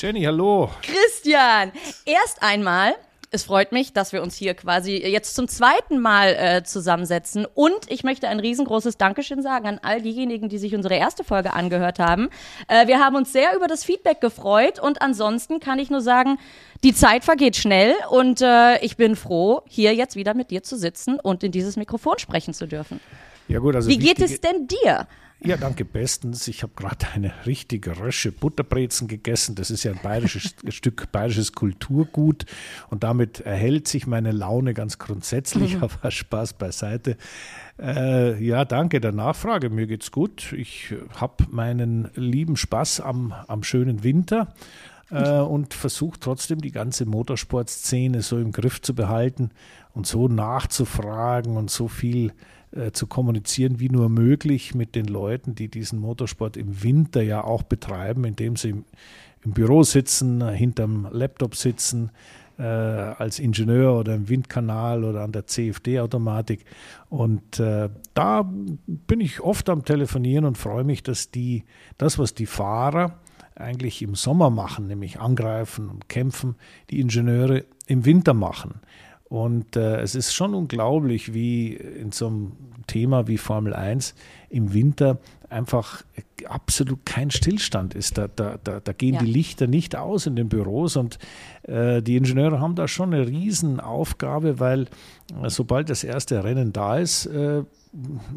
Jenny, hallo. Christian, erst einmal es freut mich, dass wir uns hier quasi jetzt zum zweiten Mal äh, zusammensetzen. Und ich möchte ein riesengroßes Dankeschön sagen an all diejenigen, die sich unsere erste Folge angehört haben. Äh, wir haben uns sehr über das Feedback gefreut und ansonsten kann ich nur sagen, die Zeit vergeht schnell und äh, ich bin froh, hier jetzt wieder mit dir zu sitzen und in dieses Mikrofon sprechen zu dürfen. Ja gut, also Wie geht es denn dir? Ja, danke bestens. Ich habe gerade eine richtig rösche Butterbrezen gegessen. Das ist ja ein bayerisches Stück bayerisches Kulturgut und damit erhält sich meine Laune ganz grundsätzlich. Mhm. Aber Spaß beiseite. Äh, ja, danke der Nachfrage. Mir geht's gut. Ich habe meinen lieben Spaß am, am schönen Winter äh, und versuche trotzdem die ganze Motorsportszene so im Griff zu behalten und so nachzufragen und so viel äh, zu kommunizieren wie nur möglich mit den Leuten, die diesen Motorsport im Winter ja auch betreiben, indem sie im, im Büro sitzen, hinterm Laptop sitzen, äh, als Ingenieur oder im Windkanal oder an der CFD-Automatik. Und äh, da bin ich oft am Telefonieren und freue mich, dass die, das, was die Fahrer eigentlich im Sommer machen, nämlich angreifen und kämpfen, die Ingenieure im Winter machen. Und äh, es ist schon unglaublich, wie in so einem Thema wie Formel 1 im Winter einfach absolut kein Stillstand ist. Da, da, da, da gehen ja. die Lichter nicht aus in den Büros und äh, die Ingenieure haben da schon eine Riesenaufgabe, weil äh, sobald das erste Rennen da ist, äh,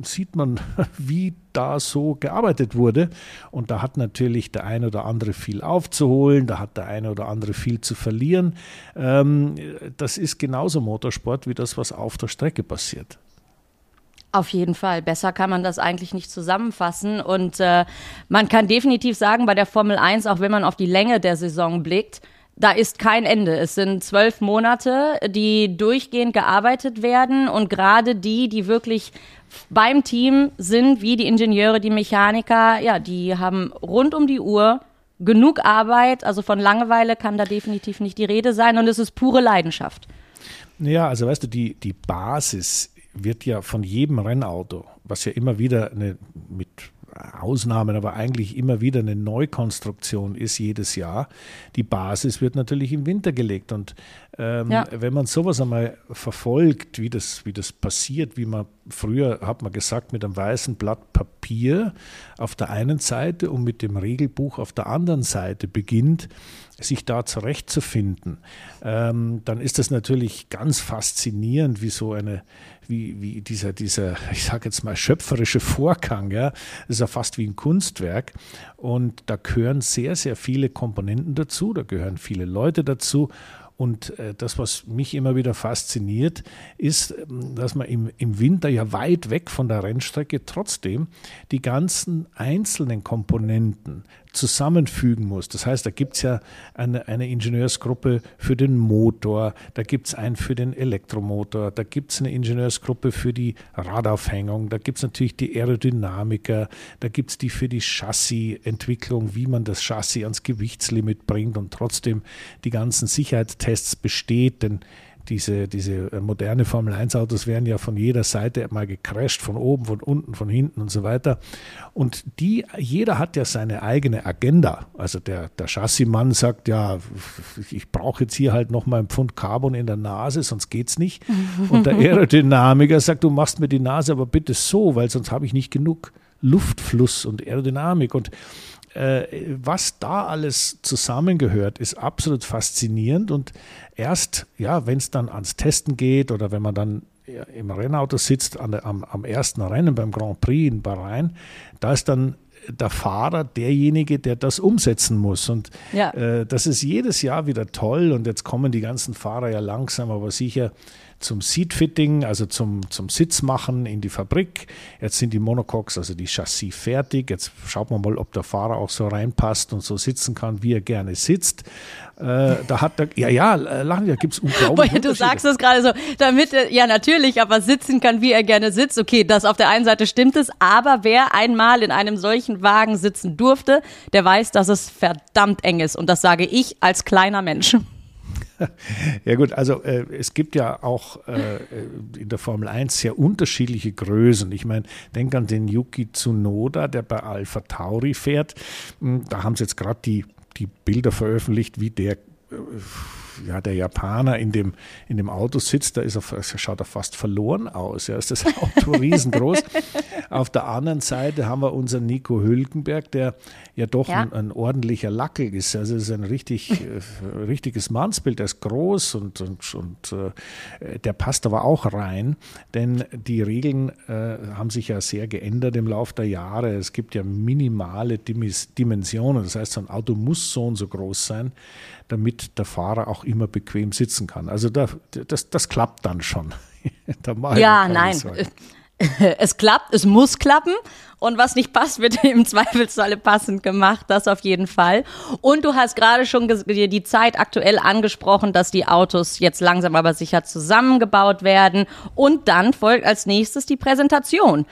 sieht man, wie da so gearbeitet wurde. Und da hat natürlich der eine oder andere viel aufzuholen, da hat der eine oder andere viel zu verlieren. Ähm, das ist genauso Motorsport wie das, was auf der Strecke passiert. Auf jeden Fall. Besser kann man das eigentlich nicht zusammenfassen. Und äh, man kann definitiv sagen, bei der Formel 1, auch wenn man auf die Länge der Saison blickt, da ist kein Ende. Es sind zwölf Monate, die durchgehend gearbeitet werden und gerade die, die wirklich beim Team sind, wie die Ingenieure, die Mechaniker, ja, die haben rund um die Uhr genug Arbeit. Also von Langeweile kann da definitiv nicht die Rede sein und es ist pure Leidenschaft. Ja, also weißt du, die, die Basis wird ja von jedem Rennauto, was ja immer wieder eine, mit Ausnahmen, aber eigentlich immer wieder eine Neukonstruktion ist jedes Jahr. Die Basis wird natürlich im Winter gelegt. Und ähm, ja. wenn man sowas einmal verfolgt, wie das, wie das passiert, wie man früher, hat man gesagt, mit einem weißen Blatt Papier auf der einen Seite und mit dem Regelbuch auf der anderen Seite beginnt, sich da zurechtzufinden, ähm, dann ist das natürlich ganz faszinierend, wie so eine, wie, wie dieser, dieser, ich sage jetzt mal, schöpferische Vorgang, ja, das ist ja fast wie ein Kunstwerk. Und da gehören sehr, sehr viele Komponenten dazu, da gehören viele Leute dazu. Und äh, das, was mich immer wieder fasziniert, ist, ähm, dass man im, im Winter ja weit weg von der Rennstrecke trotzdem die ganzen einzelnen Komponenten zusammenfügen muss. Das heißt, da gibt es ja eine, eine Ingenieursgruppe für den Motor, da gibt es einen für den Elektromotor, da gibt es eine Ingenieursgruppe für die Radaufhängung, da gibt es natürlich die Aerodynamiker, da gibt es die für die Chassisentwicklung, wie man das Chassis ans Gewichtslimit bringt und trotzdem die ganzen Sicherheitstests besteht, denn diese, diese äh, moderne Formel 1 Autos werden ja von jeder Seite mal gecrashed, von oben, von unten, von hinten und so weiter. Und die, jeder hat ja seine eigene Agenda. Also der, der Chassismann sagt, ja, ich brauche jetzt hier halt noch mal ein Pfund Carbon in der Nase, sonst geht's nicht. Und der Aerodynamiker sagt, du machst mir die Nase aber bitte so, weil sonst habe ich nicht genug Luftfluss und Aerodynamik. Und was da alles zusammengehört, ist absolut faszinierend. Und erst, ja, wenn es dann ans Testen geht oder wenn man dann im Rennauto sitzt der, am, am ersten Rennen beim Grand Prix in Bahrain, da ist dann der Fahrer derjenige, der das umsetzen muss. Und ja. äh, das ist jedes Jahr wieder toll. Und jetzt kommen die ganzen Fahrer ja langsam, aber sicher zum Seatfitting, also zum, zum Sitzmachen in die Fabrik. Jetzt sind die Monocoques, also die Chassis fertig. Jetzt schaut man mal, ob der Fahrer auch so reinpasst und so sitzen kann, wie er gerne sitzt. Äh, da hat er, ja, ja, lachen, da gibt es unglaublich. Du sagst es gerade so, damit er, ja, natürlich, aber sitzen kann, wie er gerne sitzt. Okay, das auf der einen Seite stimmt es, aber wer einmal in einem solchen Wagen sitzen durfte, der weiß, dass es verdammt eng ist. Und das sage ich als kleiner Mensch. Ja gut, also äh, es gibt ja auch äh, in der Formel 1 sehr unterschiedliche Größen. Ich meine, denk an den Yuki Tsunoda, der bei Alpha Tauri fährt. Hm, da haben sie jetzt gerade die die Bilder veröffentlicht, wie der ja, der Japaner in dem, in dem Auto sitzt, da ist er, schaut er fast verloren aus. Ja, ist das Auto riesengroß. Auf der anderen Seite haben wir unseren Nico Hülkenberg, der ja doch ja. Ein, ein, ordentlicher Lackel ist. Also es ist ein richtig, äh, richtiges Mannsbild. Der ist groß und, und, und äh, der passt aber auch rein, denn die Regeln äh, haben sich ja sehr geändert im Laufe der Jahre. Es gibt ja minimale Dimensionen. Das heißt, so ein Auto muss so und so groß sein damit der Fahrer auch immer bequem sitzen kann. Also da, das, das klappt dann schon. ja, nein. Es klappt, es muss klappen. Und was nicht passt, wird im Zweifelsfalle passend gemacht. Das auf jeden Fall. Und du hast gerade schon die Zeit aktuell angesprochen, dass die Autos jetzt langsam aber sicher zusammengebaut werden. Und dann folgt als nächstes die Präsentation.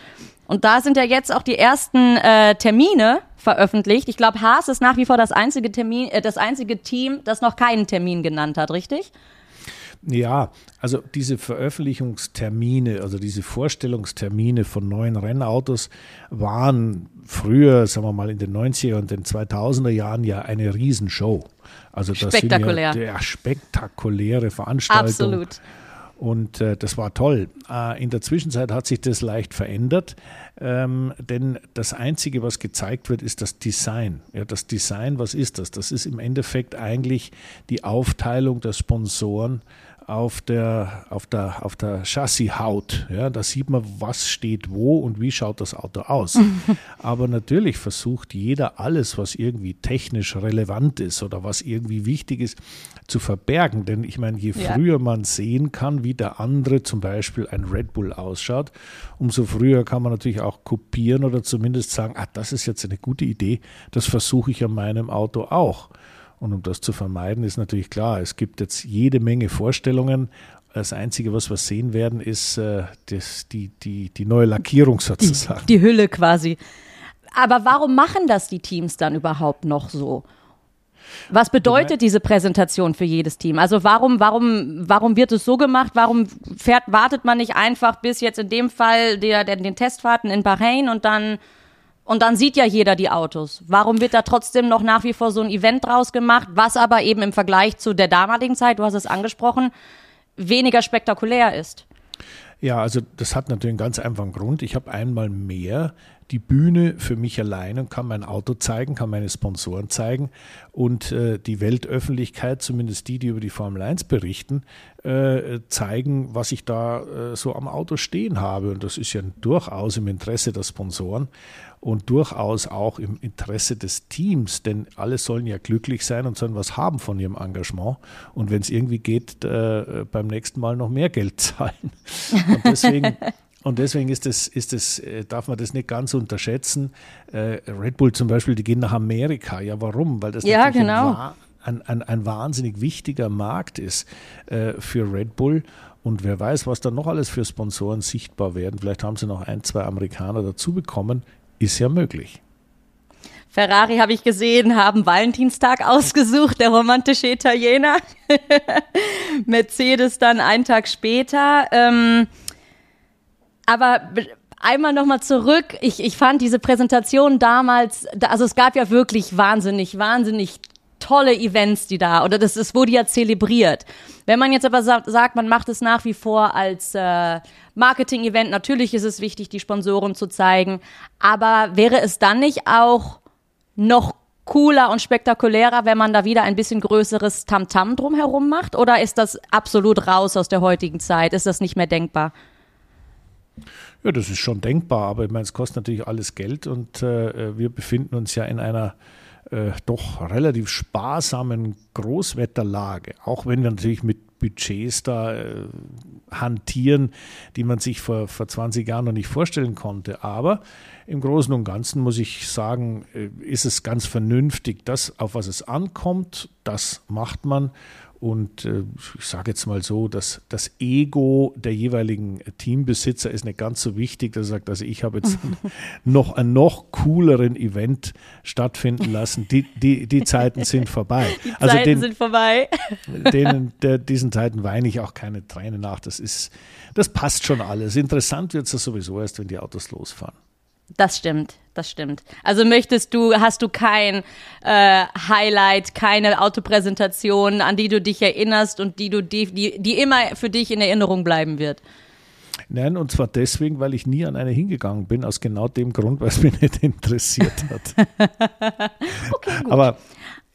Und da sind ja jetzt auch die ersten äh, Termine veröffentlicht. Ich glaube, Haas ist nach wie vor das einzige Termin, äh, das einzige Team, das noch keinen Termin genannt hat, richtig? Ja, also diese Veröffentlichungstermine, also diese Vorstellungstermine von neuen Rennautos waren früher, sagen wir mal in den 90er und den 2000er Jahren ja eine Riesenshow. Also das Spektakulär. sind ja, ja spektakuläre Veranstaltungen. Absolut. Und äh, das war toll. Äh, in der Zwischenzeit hat sich das leicht verändert, ähm, denn das Einzige, was gezeigt wird, ist das Design. Ja, das Design, was ist das? Das ist im Endeffekt eigentlich die Aufteilung der Sponsoren auf der, auf der, auf der Chassishaut. Ja, da sieht man, was steht wo und wie schaut das Auto aus. Aber natürlich versucht jeder alles, was irgendwie technisch relevant ist oder was irgendwie wichtig ist, zu verbergen. Denn ich meine, je früher ja. man sehen kann, wie der andere zum Beispiel ein Red Bull ausschaut, umso früher kann man natürlich auch kopieren oder zumindest sagen, ah, das ist jetzt eine gute Idee, das versuche ich an meinem Auto auch. Und um das zu vermeiden, ist natürlich klar, es gibt jetzt jede Menge Vorstellungen. Das Einzige, was wir sehen werden, ist äh, das, die, die, die neue Lackierung sozusagen. Die, die Hülle quasi. Aber warum machen das die Teams dann überhaupt noch so? Was bedeutet diese Präsentation für jedes Team? Also warum, warum, warum wird es so gemacht? Warum fährt, wartet man nicht einfach bis jetzt in dem Fall der, der, den Testfahrten in Bahrain und dann und dann sieht ja jeder die Autos. Warum wird da trotzdem noch nach wie vor so ein Event draus gemacht, was aber eben im Vergleich zu der damaligen Zeit, du hast es angesprochen, weniger spektakulär ist? Ja, also das hat natürlich einen ganz einfachen Grund. Ich habe einmal mehr die Bühne für mich allein und kann mein Auto zeigen, kann meine Sponsoren zeigen und äh, die Weltöffentlichkeit, zumindest die, die über die Formel 1 berichten, äh, zeigen, was ich da äh, so am Auto stehen habe. Und das ist ja durchaus im Interesse der Sponsoren und durchaus auch im Interesse des Teams, denn alle sollen ja glücklich sein und sollen was haben von ihrem Engagement und wenn es irgendwie geht, äh, beim nächsten Mal noch mehr Geld zahlen. Und deswegen und deswegen ist das, ist das, äh, darf man das nicht ganz unterschätzen. Äh, Red Bull zum Beispiel, die gehen nach Amerika. Ja, warum? Weil das ja, genau. ein, ein, ein, wahnsinnig wichtiger Markt ist äh, für Red Bull. Und wer weiß, was da noch alles für Sponsoren sichtbar werden. Vielleicht haben sie noch ein, zwei Amerikaner dazu bekommen. Ist ja möglich. Ferrari habe ich gesehen, haben Valentinstag ausgesucht, der romantische Italiener. Mercedes dann einen Tag später. Ähm, aber einmal nochmal zurück. Ich, ich fand diese Präsentation damals, also es gab ja wirklich wahnsinnig, wahnsinnig tolle Events, die da, oder das, das wurde ja zelebriert. Wenn man jetzt aber sagt, sagt man macht es nach wie vor als äh, Marketing-Event, natürlich ist es wichtig, die Sponsoren zu zeigen, aber wäre es dann nicht auch noch cooler und spektakulärer, wenn man da wieder ein bisschen größeres Tamtam -Tam drumherum macht? Oder ist das absolut raus aus der heutigen Zeit? Ist das nicht mehr denkbar? Ja, das ist schon denkbar, aber ich meine, es kostet natürlich alles Geld und äh, wir befinden uns ja in einer äh, doch relativ sparsamen Großwetterlage, auch wenn wir natürlich mit Budgets da äh, hantieren, die man sich vor, vor 20 Jahren noch nicht vorstellen konnte. Aber im Großen und Ganzen muss ich sagen, äh, ist es ganz vernünftig, das, auf was es ankommt, das macht man und äh, ich sage jetzt mal so, dass das Ego der jeweiligen Teambesitzer ist nicht ganz so wichtig, dass er sagt, also ich habe jetzt noch einen noch cooleren Event stattfinden lassen. Die, die, die Zeiten sind vorbei. Die also Zeiten den, sind vorbei. Denen, der, diesen Zeiten weine ich auch keine Tränen nach. Das ist, das passt schon alles. Interessant wird es ja sowieso erst, wenn die Autos losfahren. Das stimmt. Das stimmt. Also möchtest du, hast du kein äh, Highlight, keine Autopräsentation, an die du dich erinnerst und die du die, die, die immer für dich in Erinnerung bleiben wird? Nein, und zwar deswegen, weil ich nie an eine hingegangen bin, aus genau dem Grund, weil es mich nicht interessiert hat. okay, gut. Aber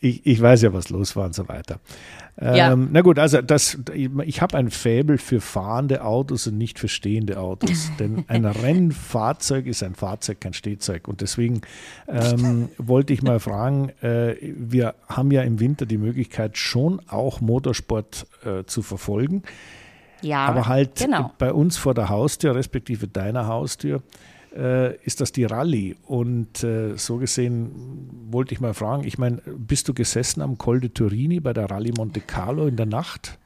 ich, ich weiß ja, was los war und so weiter. Ja. Ähm, na gut, also das, ich habe ein Faible für fahrende Autos und nicht für stehende Autos. Denn ein Rennfahrzeug ist ein Fahrzeug, kein Stehzeug. Und deswegen ähm, wollte ich mal fragen, äh, wir haben ja im Winter die Möglichkeit, schon auch Motorsport äh, zu verfolgen. Ja, aber halt genau. bei uns vor der Haustür, respektive deiner Haustür, ist das die Rallye. Und äh, so gesehen wollte ich mal fragen, ich meine, bist du gesessen am Col de Turini bei der Rallye Monte Carlo in der Nacht?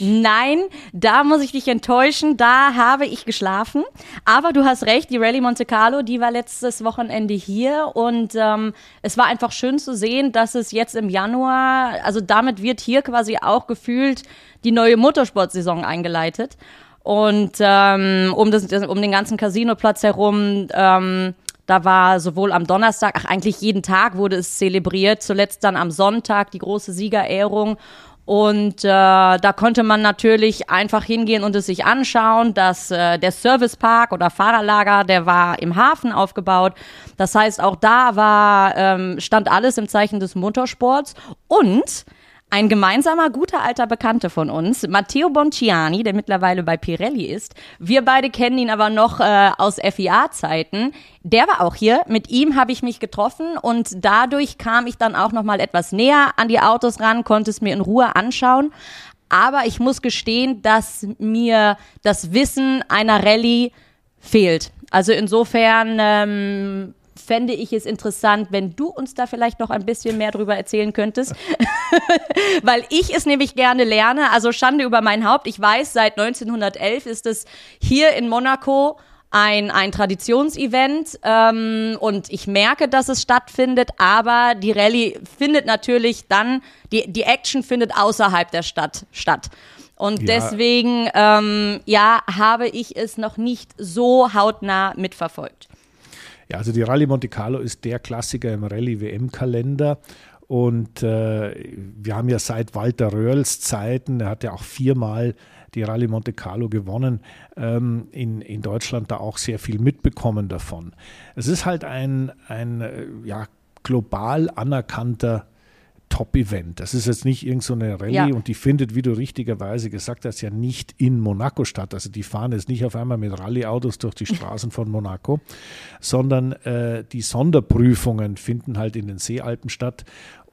Nein, da muss ich dich enttäuschen. Da habe ich geschlafen. Aber du hast recht, die Rallye Monte Carlo, die war letztes Wochenende hier und ähm, es war einfach schön zu sehen, dass es jetzt im Januar, also damit wird hier quasi auch gefühlt die neue Motorsportsaison eingeleitet. Und ähm, um, das, um den ganzen Casinoplatz herum, ähm, da war sowohl am Donnerstag, ach eigentlich jeden Tag wurde es zelebriert, zuletzt dann am Sonntag die große Siegerehrung. Und äh, da konnte man natürlich einfach hingehen und es sich anschauen, dass äh, der Servicepark oder Fahrerlager, der war im Hafen aufgebaut. Das heißt, auch da war ähm, stand alles im Zeichen des Motorsports und ein gemeinsamer guter alter Bekannter von uns, Matteo Bonciani, der mittlerweile bei Pirelli ist. Wir beide kennen ihn aber noch äh, aus FIA-Zeiten. Der war auch hier. Mit ihm habe ich mich getroffen und dadurch kam ich dann auch noch mal etwas näher an die Autos ran, konnte es mir in Ruhe anschauen. Aber ich muss gestehen, dass mir das Wissen einer Rallye fehlt. Also insofern ähm, fände ich es interessant, wenn du uns da vielleicht noch ein bisschen mehr drüber erzählen könntest. Weil ich es nämlich gerne lerne. Also Schande über mein Haupt. Ich weiß, seit 1911 ist es hier in Monaco ein, ein Traditionsevent ähm, und ich merke, dass es stattfindet, aber die Rallye findet natürlich dann, die, die Action findet außerhalb der Stadt statt. Und ja. deswegen, ähm, ja, habe ich es noch nicht so hautnah mitverfolgt. Ja, also die Rallye Monte Carlo ist der Klassiker im Rallye-WM-Kalender. Und äh, wir haben ja seit Walter Röhrls Zeiten, er hat ja auch viermal die Rallye Monte Carlo gewonnen, ähm, in, in Deutschland da auch sehr viel mitbekommen davon. Es ist halt ein, ein äh, ja, global anerkannter Top-Event. Das ist jetzt nicht irgendeine so Rallye ja. und die findet, wie du richtigerweise gesagt hast, ja nicht in Monaco statt. Also die fahren jetzt nicht auf einmal mit Rallye-Autos durch die Straßen von Monaco, sondern äh, die Sonderprüfungen finden halt in den Seealpen statt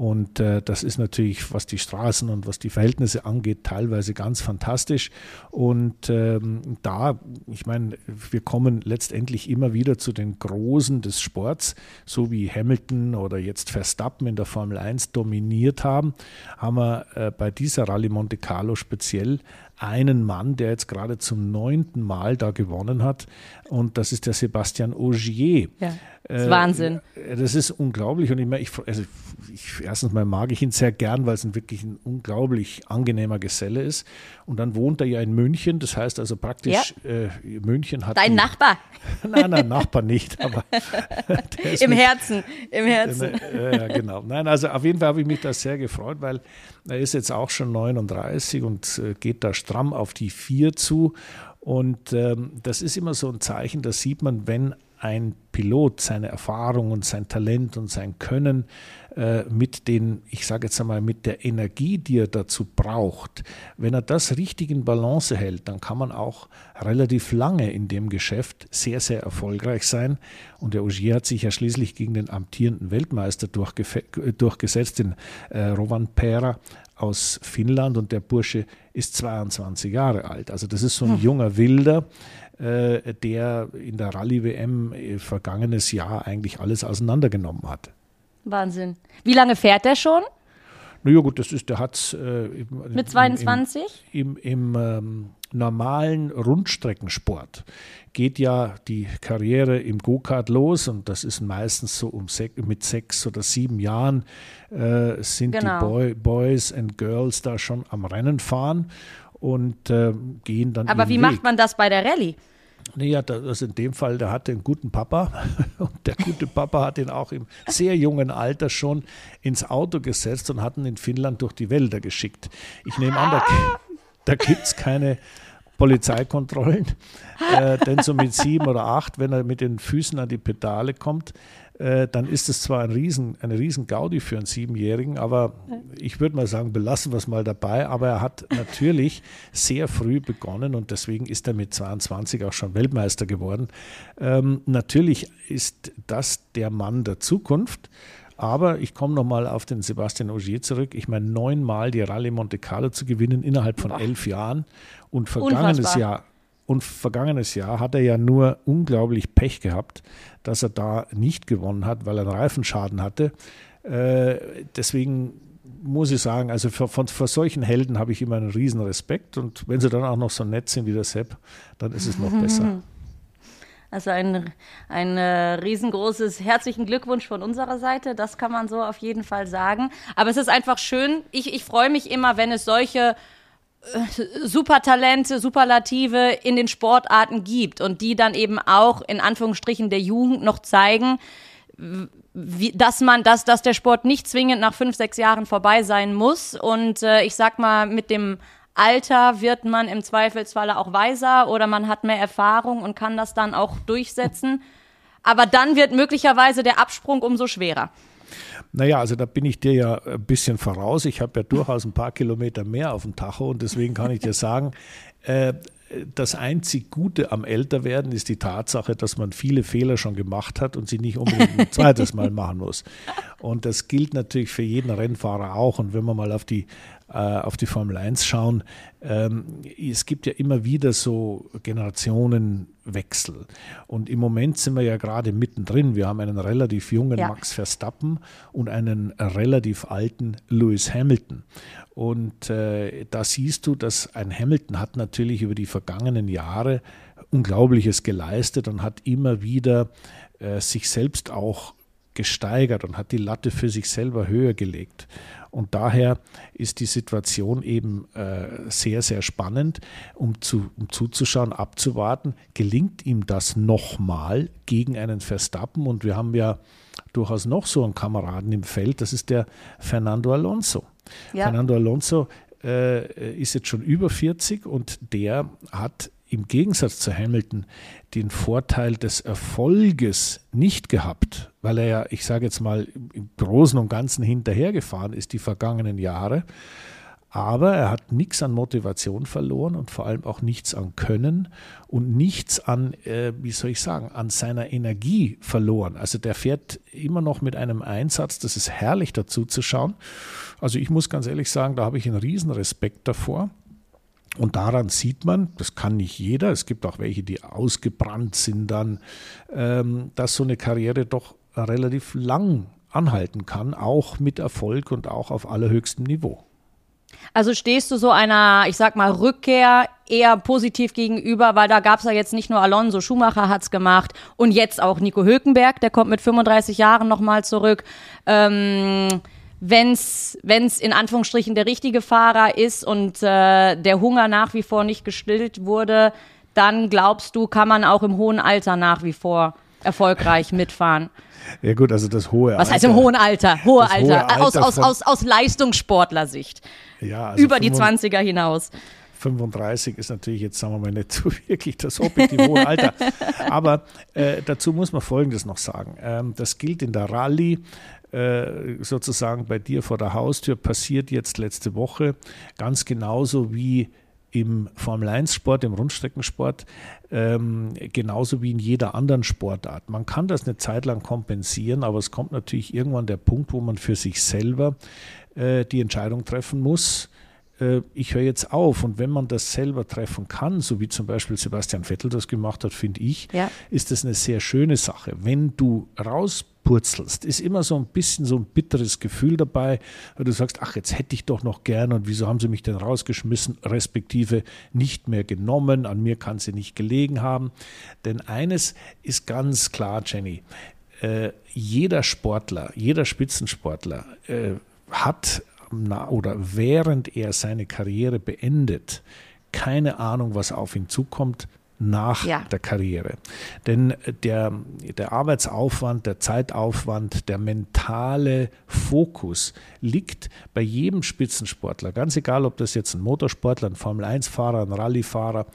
und äh, das ist natürlich, was die Straßen und was die Verhältnisse angeht, teilweise ganz fantastisch. Und ähm, da, ich meine, wir kommen letztendlich immer wieder zu den Großen des Sports, so wie Hamilton oder jetzt Verstappen in der Formel 1 dominiert haben, haben wir äh, bei dieser Rallye Monte Carlo speziell einen Mann, der jetzt gerade zum neunten Mal da gewonnen hat. Und das ist der Sebastian Ogier. Ja, das ist äh, Wahnsinn. Das ist unglaublich. Und ich, ich, also ich, erstens mal mag ich ihn sehr gern, weil es ein wirklich ein unglaublich angenehmer Geselle ist. Und dann wohnt er ja in München. Das heißt also praktisch, ja. äh, München hat. Dein die, Nachbar. Nein, nein, Nachbar nicht. Aber Im mit, Herzen. Im Herzen. Äh, ja, genau. Nein, also auf jeden Fall habe ich mich da sehr gefreut, weil er ist jetzt auch schon 39 und äh, geht da stramm auf die 4 zu. Und ähm, das ist immer so ein Zeichen, da sieht man, wenn ein Pilot seine Erfahrung und sein Talent und sein Können äh, mit den, ich sage jetzt einmal, mit der Energie, die er dazu braucht, wenn er das richtig in Balance hält, dann kann man auch relativ lange in dem Geschäft sehr, sehr erfolgreich sein. Und der Ogier hat sich ja schließlich gegen den amtierenden Weltmeister durchgesetzt, den äh, Rovan Pera aus Finnland und der Bursche ist 22 Jahre alt. Also das ist so ein hm. junger Wilder, äh, der in der Rallye-WM äh, vergangenes Jahr eigentlich alles auseinandergenommen hat. Wahnsinn. Wie lange fährt er schon? Naja gut, das ist, der hat äh, mit 22? Im, im, im ähm, normalen Rundstreckensport geht ja die Karriere im Go-Kart los und das ist meistens so um sech, mit sechs oder sieben Jahren äh, sind genau. die Boy, Boys and Girls da schon am Rennen fahren und äh, gehen dann. Aber wie Weg. macht man das bei der Rallye? Naja, also in dem Fall, der hatte einen guten Papa und der gute Papa hat ihn auch im sehr jungen Alter schon ins Auto gesetzt und hat ihn in Finnland durch die Wälder geschickt. Ich nehme an, da, da gibt es keine Polizeikontrollen, äh, denn so mit sieben oder acht, wenn er mit den Füßen an die Pedale kommt, äh, dann ist es zwar ein Riesen, eine riesen Gaudi für einen Siebenjährigen, aber ich würde mal sagen, belassen wir es mal dabei. Aber er hat natürlich sehr früh begonnen und deswegen ist er mit 22 auch schon Weltmeister geworden. Ähm, natürlich ist das der Mann der Zukunft. Aber ich komme nochmal auf den Sebastian Ogier zurück. Ich meine, neunmal die Rallye Monte Carlo zu gewinnen innerhalb von elf Jahren und vergangenes Unfassbar. Jahr und vergangenes Jahr hat er ja nur unglaublich Pech gehabt, dass er da nicht gewonnen hat, weil er einen Reifenschaden hatte. Äh, deswegen muss ich sagen, also für, von, vor solchen Helden habe ich immer einen riesen Respekt und wenn sie dann auch noch so nett sind wie der Sepp, dann ist es noch besser. Also ein, ein äh, riesengroßes herzlichen Glückwunsch von unserer Seite, das kann man so auf jeden Fall sagen. Aber es ist einfach schön, ich, ich freue mich immer, wenn es solche Supertalente, Superlative in den Sportarten gibt und die dann eben auch in Anführungsstrichen der Jugend noch zeigen, wie, dass man, dass, dass der Sport nicht zwingend nach fünf, sechs Jahren vorbei sein muss. Und äh, ich sag mal, mit dem Alter wird man im Zweifelsfalle auch weiser oder man hat mehr Erfahrung und kann das dann auch durchsetzen. Aber dann wird möglicherweise der Absprung umso schwerer. Naja, also da bin ich dir ja ein bisschen voraus. Ich habe ja durchaus ein paar Kilometer mehr auf dem Tacho und deswegen kann ich dir sagen, äh, das einzig Gute am Älterwerden ist die Tatsache, dass man viele Fehler schon gemacht hat und sie nicht unbedingt ein zweites Mal machen muss. Und das gilt natürlich für jeden Rennfahrer auch. Und wenn wir mal auf die, auf die Formel 1 schauen, ähm, es gibt ja immer wieder so Generationenwechsel. Und im Moment sind wir ja gerade mittendrin. Wir haben einen relativ jungen ja. Max Verstappen und einen relativ alten Lewis Hamilton. Und äh, da siehst du, dass ein Hamilton hat natürlich über die vergangenen Jahre Unglaubliches geleistet und hat immer wieder äh, sich selbst auch gesteigert und hat die Latte für sich selber höher gelegt. Und daher ist die Situation eben äh, sehr, sehr spannend, um, zu, um zuzuschauen, abzuwarten, gelingt ihm das nochmal gegen einen Verstappen? Und wir haben ja durchaus noch so einen Kameraden im Feld, das ist der Fernando Alonso. Ja. Fernando Alonso äh, ist jetzt schon über 40 und der hat im Gegensatz zu Hamilton den Vorteil des Erfolges nicht gehabt, weil er ja, ich sage jetzt mal, im Großen und Ganzen hinterhergefahren ist die vergangenen Jahre. Aber er hat nichts an Motivation verloren und vor allem auch nichts an Können und nichts an, äh, wie soll ich sagen, an seiner Energie verloren. Also der fährt immer noch mit einem Einsatz, das ist herrlich dazu zu schauen. Also ich muss ganz ehrlich sagen, da habe ich einen riesen Respekt davor. Und daran sieht man, das kann nicht jeder, es gibt auch welche, die ausgebrannt sind dann, ähm, dass so eine Karriere doch relativ lang anhalten kann, auch mit Erfolg und auch auf allerhöchstem Niveau. Also stehst du so einer, ich sag mal, Rückkehr eher positiv gegenüber, weil da gab es ja jetzt nicht nur Alonso, Schumacher hat's gemacht und jetzt auch Nico Hülkenberg, der kommt mit 35 Jahren nochmal zurück. Ähm, wenn es in Anführungsstrichen der richtige Fahrer ist und äh, der Hunger nach wie vor nicht gestillt wurde, dann glaubst du, kann man auch im hohen Alter nach wie vor erfolgreich mitfahren. Ja gut, also das hohe Alter. Was heißt im hohen Alter? Hohe Alter. Hohe Alter. Aus, aus, aus, aus Leistungssportlersicht. Ja, also Über die 20er hinaus. 35 ist natürlich jetzt, sagen wir mal, nicht so wirklich das objektiv hohe Alter. Aber äh, dazu muss man Folgendes noch sagen. Ähm, das gilt in der Rallye äh, sozusagen bei dir vor der Haustür passiert jetzt letzte Woche, ganz genauso wie im Formel-1-Sport, im Rundstreckensport, ähm, genauso wie in jeder anderen Sportart. Man kann das eine Zeit lang kompensieren, aber es kommt natürlich irgendwann der Punkt, wo man für sich selber äh, die Entscheidung treffen muss, äh, ich höre jetzt auf. Und wenn man das selber treffen kann, so wie zum Beispiel Sebastian Vettel das gemacht hat, finde ich, ja. ist das eine sehr schöne Sache. Wenn du raus purzelst, ist immer so ein bisschen so ein bitteres Gefühl dabei, weil du sagst, ach, jetzt hätte ich doch noch gern und wieso haben sie mich denn rausgeschmissen, respektive nicht mehr genommen, an mir kann sie nicht gelegen haben. Denn eines ist ganz klar, Jenny, äh, jeder Sportler, jeder Spitzensportler äh, hat na, oder während er seine Karriere beendet, keine Ahnung, was auf ihn zukommt, nach ja. der Karriere. Denn der, der Arbeitsaufwand, der Zeitaufwand, der mentale Fokus liegt bei jedem Spitzensportler, ganz egal, ob das jetzt ein Motorsportler, ein Formel-1-Fahrer, ein Rallyefahrer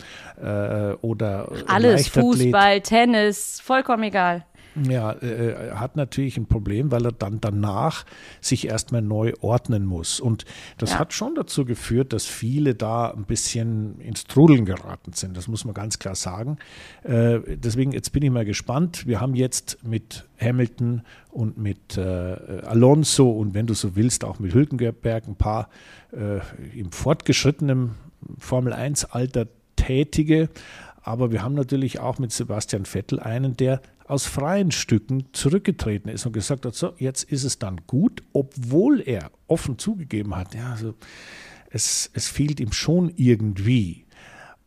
äh, oder alles, Fußball, Tennis, vollkommen egal ja, äh, hat natürlich ein Problem, weil er dann danach sich erstmal neu ordnen muss. Und das ja. hat schon dazu geführt, dass viele da ein bisschen ins Trudeln geraten sind. Das muss man ganz klar sagen. Äh, deswegen, jetzt bin ich mal gespannt. Wir haben jetzt mit Hamilton und mit äh, Alonso und wenn du so willst, auch mit Hülkenberg ein paar äh, im fortgeschrittenen Formel 1-Alter Tätige. Aber wir haben natürlich auch mit Sebastian Vettel einen, der aus freien Stücken zurückgetreten ist und gesagt hat, so, jetzt ist es dann gut, obwohl er offen zugegeben hat, ja, also es, es fehlt ihm schon irgendwie.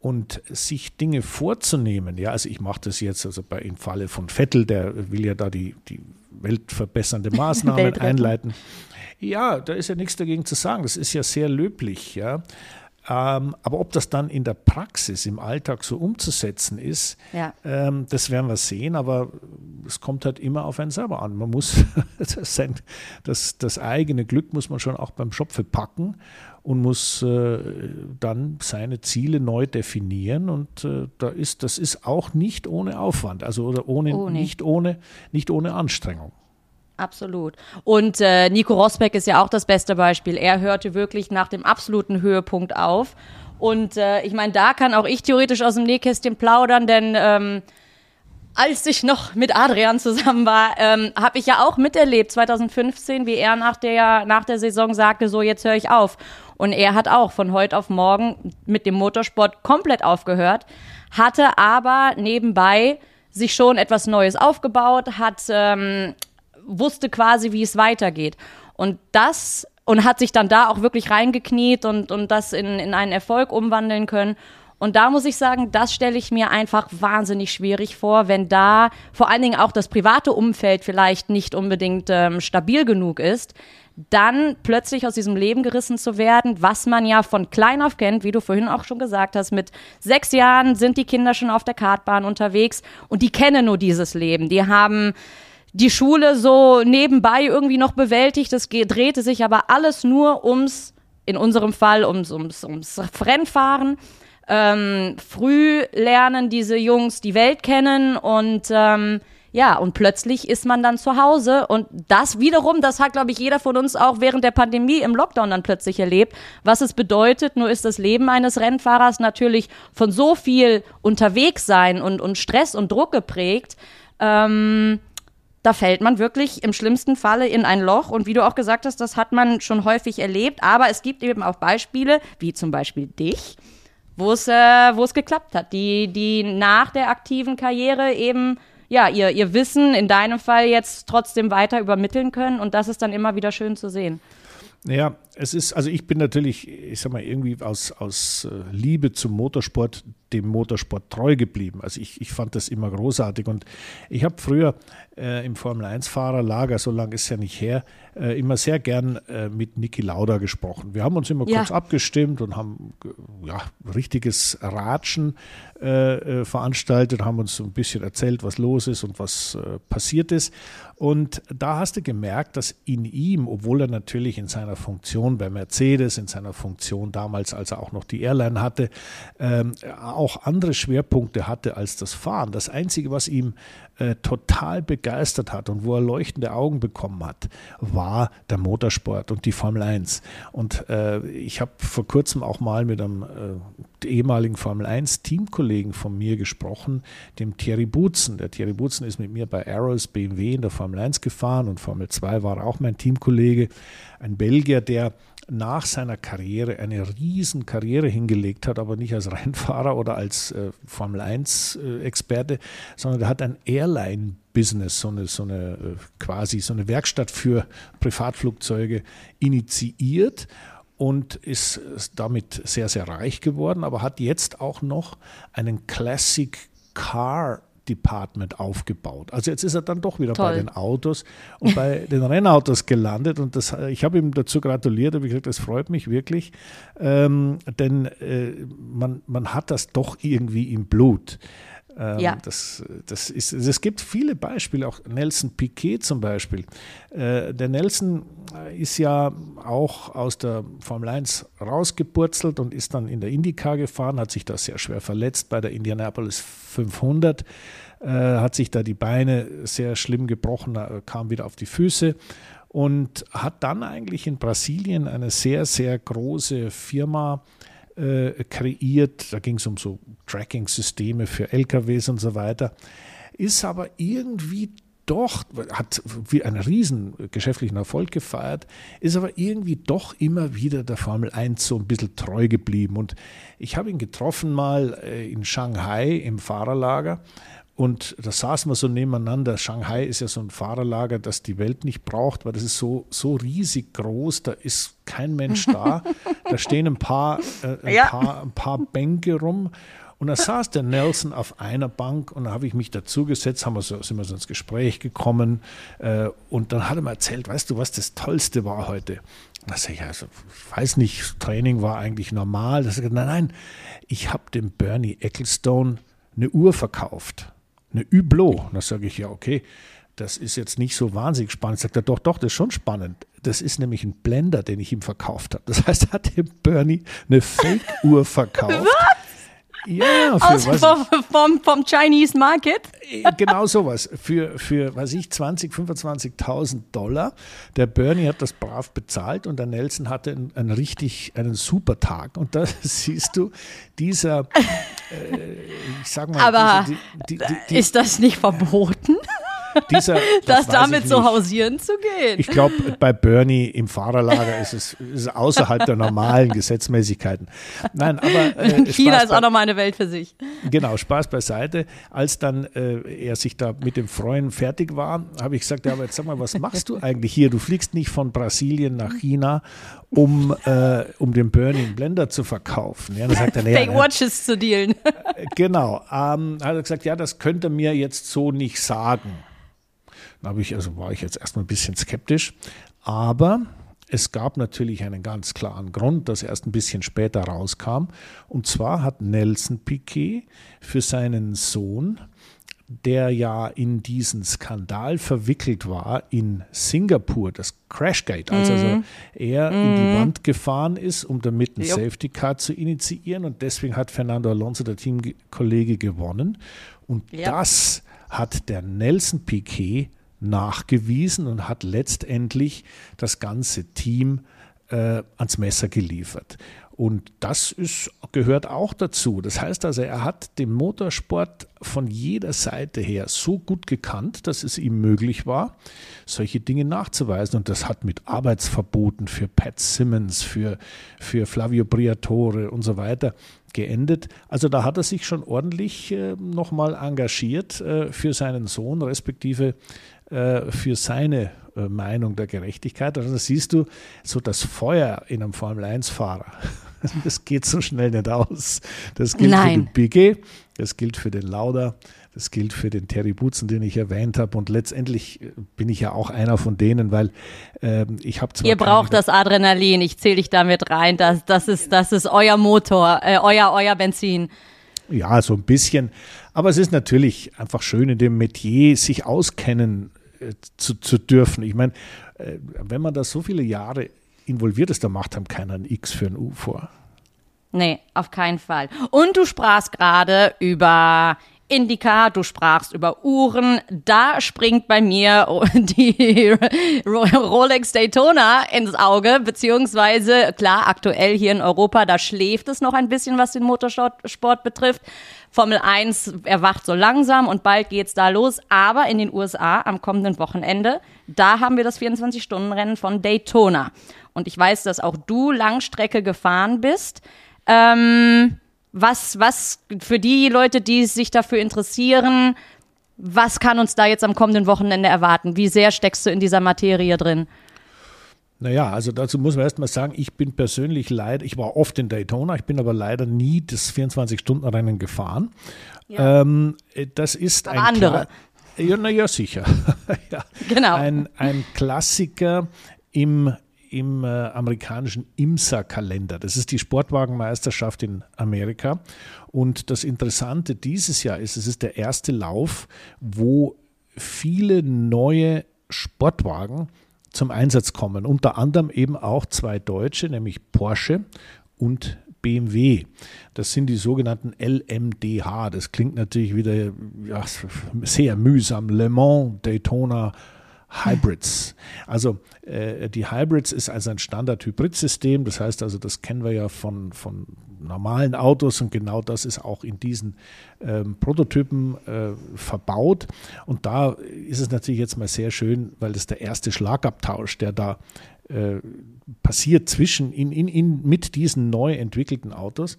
Und sich Dinge vorzunehmen, ja, also ich mache das jetzt, also bei im Falle von Vettel, der will ja da die, die weltverbessernde Maßnahmen einleiten. Ja, da ist ja nichts dagegen zu sagen. Das ist ja sehr löblich, ja. Ähm, aber ob das dann in der Praxis, im Alltag so umzusetzen ist, ja. ähm, das werden wir sehen. Aber es kommt halt immer auf einen selber an. Man muss das, das, das, eigene Glück muss man schon auch beim Schopfe packen und muss äh, dann seine Ziele neu definieren. Und äh, da ist, das ist auch nicht ohne Aufwand, also oder ohne, oh, nee. nicht, ohne, nicht ohne Anstrengung. Absolut. Und äh, Nico Rosbeck ist ja auch das beste Beispiel. Er hörte wirklich nach dem absoluten Höhepunkt auf. Und äh, ich meine, da kann auch ich theoretisch aus dem Nähkästchen plaudern, denn ähm, als ich noch mit Adrian zusammen war, ähm, habe ich ja auch miterlebt, 2015, wie er nach der, nach der Saison sagte, so jetzt höre ich auf. Und er hat auch von heute auf morgen mit dem Motorsport komplett aufgehört, hatte aber nebenbei sich schon etwas Neues aufgebaut, hat ähm, wusste quasi, wie es weitergeht. Und das und hat sich dann da auch wirklich reingekniet und, und das in, in einen Erfolg umwandeln können. Und da muss ich sagen, das stelle ich mir einfach wahnsinnig schwierig vor, wenn da vor allen Dingen auch das private Umfeld vielleicht nicht unbedingt ähm, stabil genug ist, dann plötzlich aus diesem Leben gerissen zu werden, was man ja von klein auf kennt, wie du vorhin auch schon gesagt hast. Mit sechs Jahren sind die Kinder schon auf der Kartbahn unterwegs und die kennen nur dieses Leben. Die haben die Schule so nebenbei irgendwie noch bewältigt. Es drehte sich aber alles nur ums, in unserem Fall, ums, ums, ums Rennfahren. Ähm, früh lernen diese Jungs die Welt kennen und ähm, ja, und plötzlich ist man dann zu Hause und das wiederum, das hat, glaube ich, jeder von uns auch während der Pandemie im Lockdown dann plötzlich erlebt, was es bedeutet. Nur ist das Leben eines Rennfahrers natürlich von so viel unterwegs sein und, und Stress und Druck geprägt. Ähm, da fällt man wirklich im schlimmsten Falle in ein Loch. Und wie du auch gesagt hast, das hat man schon häufig erlebt. Aber es gibt eben auch Beispiele, wie zum Beispiel dich, wo es, äh, wo es geklappt hat, die, die nach der aktiven Karriere eben ja, ihr, ihr Wissen in deinem Fall jetzt trotzdem weiter übermitteln können. Und das ist dann immer wieder schön zu sehen. Naja, es ist, also ich bin natürlich, ich sag mal, irgendwie aus, aus äh, Liebe zum Motorsport dem Motorsport treu geblieben. Also ich, ich fand das immer großartig. Und ich habe früher äh, im Formel-1-Fahrerlager, so lange ist ja nicht her, äh, immer sehr gern äh, mit Niki Lauda gesprochen. Wir haben uns immer ja. kurz abgestimmt und haben ja, richtiges Ratschen äh, äh, veranstaltet, haben uns so ein bisschen erzählt, was los ist und was äh, passiert ist. Und da hast du gemerkt, dass in ihm, obwohl er natürlich in seiner Funktion bei Mercedes, in seiner Funktion damals, als er auch noch die Airline hatte, ähm, auch andere Schwerpunkte hatte als das Fahren. Das Einzige, was ihm äh, total begeistert hat und wo er leuchtende Augen bekommen hat, war der Motorsport und die Formel 1. Und äh, ich habe vor kurzem auch mal mit einem äh, ehemaligen Formel 1 Teamkollegen von mir gesprochen, dem Thierry Butzen. Der Thierry Butzen ist mit mir bei Arrows BMW in der Formel 1 gefahren und Formel 2 war auch mein Teamkollege, ein Belgier, der nach seiner Karriere eine riesen Karriere hingelegt hat, aber nicht als Rennfahrer oder als äh, Formel 1 äh, Experte, sondern er hat ein Airline Business, so eine, so eine äh, quasi so eine Werkstatt für Privatflugzeuge initiiert und ist damit sehr, sehr reich geworden, aber hat jetzt auch noch einen Classic Car Department aufgebaut. Also jetzt ist er dann doch wieder Toll. bei den Autos und bei den Rennautos gelandet. Und das, ich habe ihm dazu gratuliert, habe gesagt, das freut mich wirklich, ähm, denn äh, man, man hat das doch irgendwie im Blut. Ähm, ja. das, das ist, es gibt viele Beispiele, auch Nelson Piquet zum Beispiel. Äh, der Nelson ist ja auch aus der Formel 1 rausgepurzelt und ist dann in der IndyCar gefahren, hat sich da sehr schwer verletzt bei der Indianapolis 500, äh, hat sich da die Beine sehr schlimm gebrochen, kam wieder auf die Füße und hat dann eigentlich in Brasilien eine sehr, sehr große Firma äh, kreiert. Da ging es um so Tracking-Systeme für LKWs und so weiter. Ist aber irgendwie doch, hat wie einen riesen geschäftlichen Erfolg gefeiert, ist aber irgendwie doch immer wieder der Formel 1 so ein bisschen treu geblieben. Und ich habe ihn getroffen mal äh, in Shanghai im Fahrerlager und da saßen wir so nebeneinander. Shanghai ist ja so ein Fahrerlager, das die Welt nicht braucht, weil das ist so, so riesig groß, da ist kein Mensch da. da stehen ein paar, äh, ein, ja. paar, ein paar Bänke rum. Und da saß der Nelson auf einer Bank und da habe ich mich dazugesetzt, haben wir so, sind wir so ins Gespräch gekommen äh, und dann hat er mir erzählt, weißt du, was das Tollste war heute? Da sage ich, also, ich weiß nicht, Training war eigentlich normal. Da sage ich, nein, nein, ich habe dem Bernie Ecclestone eine Uhr verkauft eine Hublot. Da sage ich, ja, okay, das ist jetzt nicht so wahnsinnig spannend. Sagt er, doch, doch, das ist schon spannend. Das ist nämlich ein Blender, den ich ihm verkauft habe. Das heißt, hat dem Bernie eine Fake-Uhr verkauft. Ja, für Aus, was, vom, vom, vom, Chinese Market? Äh, genau sowas. Für, für was ich, 20, 25.000 Dollar. Der Bernie hat das brav bezahlt und der Nelson hatte einen, einen richtig, einen super Tag. Und da siehst du, dieser, äh, ich sag mal, Aber diese, die, die, die, ist das nicht verboten? Dieser, das, das damit so hausieren zu gehen. Ich glaube, bei Bernie im Fahrerlager ist es ist außerhalb der normalen Gesetzmäßigkeiten. Nein, aber äh, China ist auch nochmal eine Welt für sich. Genau, Spaß beiseite. Als dann äh, er sich da mit dem Freund fertig war, habe ich gesagt, ja, aber jetzt sag mal, was machst du eigentlich hier? Du fliegst nicht von Brasilien nach China, um, äh, um den Bernie einen Blender zu verkaufen. Ja, dann sagt er, Fake Watches zu dealen. Äh, genau. Ähm, hat er gesagt, ja, das könnte mir jetzt so nicht sagen. Da ich, also war ich jetzt erstmal ein bisschen skeptisch. Aber es gab natürlich einen ganz klaren Grund, das erst ein bisschen später rauskam. Und zwar hat Nelson Piquet für seinen Sohn, der ja in diesen Skandal verwickelt war in Singapur, das Crashgate, als also mhm. er mhm. in die mhm. Wand gefahren ist, um damit ein Safety Car zu initiieren. Und deswegen hat Fernando Alonso, der Teamkollege, gewonnen. Und ja. das hat der Nelson Piquet nachgewiesen und hat letztendlich das ganze Team äh, ans Messer geliefert. Und das ist, gehört auch dazu. Das heißt also, er hat den Motorsport von jeder Seite her so gut gekannt, dass es ihm möglich war, solche Dinge nachzuweisen. Und das hat mit Arbeitsverboten für Pat Simmons, für, für Flavio Briatore und so weiter geendet. Also da hat er sich schon ordentlich äh, nochmal engagiert äh, für seinen Sohn, respektive äh, für seine äh, Meinung der Gerechtigkeit. Also siehst du, so das Feuer in einem Formel-1-Fahrer, das geht so schnell nicht aus. Das gilt Nein. für den Piquet, das gilt für den Lauda, das gilt für den Terry Butzen, den ich erwähnt habe. Und letztendlich äh, bin ich ja auch einer von denen, weil äh, ich habe zwar. Ihr braucht das Adrenalin, ich zähle dich damit rein. Das, das, ist, das ist euer Motor, äh, euer, euer Benzin. Ja, so ein bisschen. Aber es ist natürlich einfach schön, in dem Metier sich auskennen äh, zu, zu dürfen. Ich meine, äh, wenn man da so viele Jahre involviert ist, da macht einem keiner ein X für ein U vor. Nee, auf keinen Fall. Und du sprachst gerade über Indica, du sprachst über Uhren. Da springt bei mir die Rolex Daytona ins Auge, beziehungsweise klar, aktuell hier in Europa, da schläft es noch ein bisschen, was den Motorsport betrifft. Formel 1 erwacht so langsam und bald geht's da los. Aber in den USA am kommenden Wochenende, da haben wir das 24-Stunden-Rennen von Daytona. Und ich weiß, dass auch du Langstrecke gefahren bist. Ähm, was, was für die Leute, die sich dafür interessieren, was kann uns da jetzt am kommenden Wochenende erwarten? Wie sehr steckst du in dieser Materie drin? Naja, also dazu muss man erstmal sagen, ich bin persönlich leider, ich war oft in Daytona, ich bin aber leider nie das 24-Stunden-Rennen gefahren. Ja. Ähm, das ist Aber ein andere. Kla ja, naja, sicher. ja. Genau. Ein, ein Klassiker im im äh, amerikanischen IMSA-Kalender. Das ist die Sportwagenmeisterschaft in Amerika. Und das Interessante dieses Jahr ist, es ist der erste Lauf, wo viele neue Sportwagen zum Einsatz kommen. Unter anderem eben auch zwei deutsche, nämlich Porsche und BMW. Das sind die sogenannten LMDH. Das klingt natürlich wieder ja, sehr mühsam. Le Mans, Daytona, Hybrids. Also äh, die Hybrids ist also ein Standard-Hybrid-System. Das heißt also, das kennen wir ja von, von normalen Autos und genau das ist auch in diesen ähm, Prototypen äh, verbaut. Und da ist es natürlich jetzt mal sehr schön, weil das der erste Schlagabtausch, der da äh, passiert zwischen in, in, in, mit diesen neu entwickelten Autos.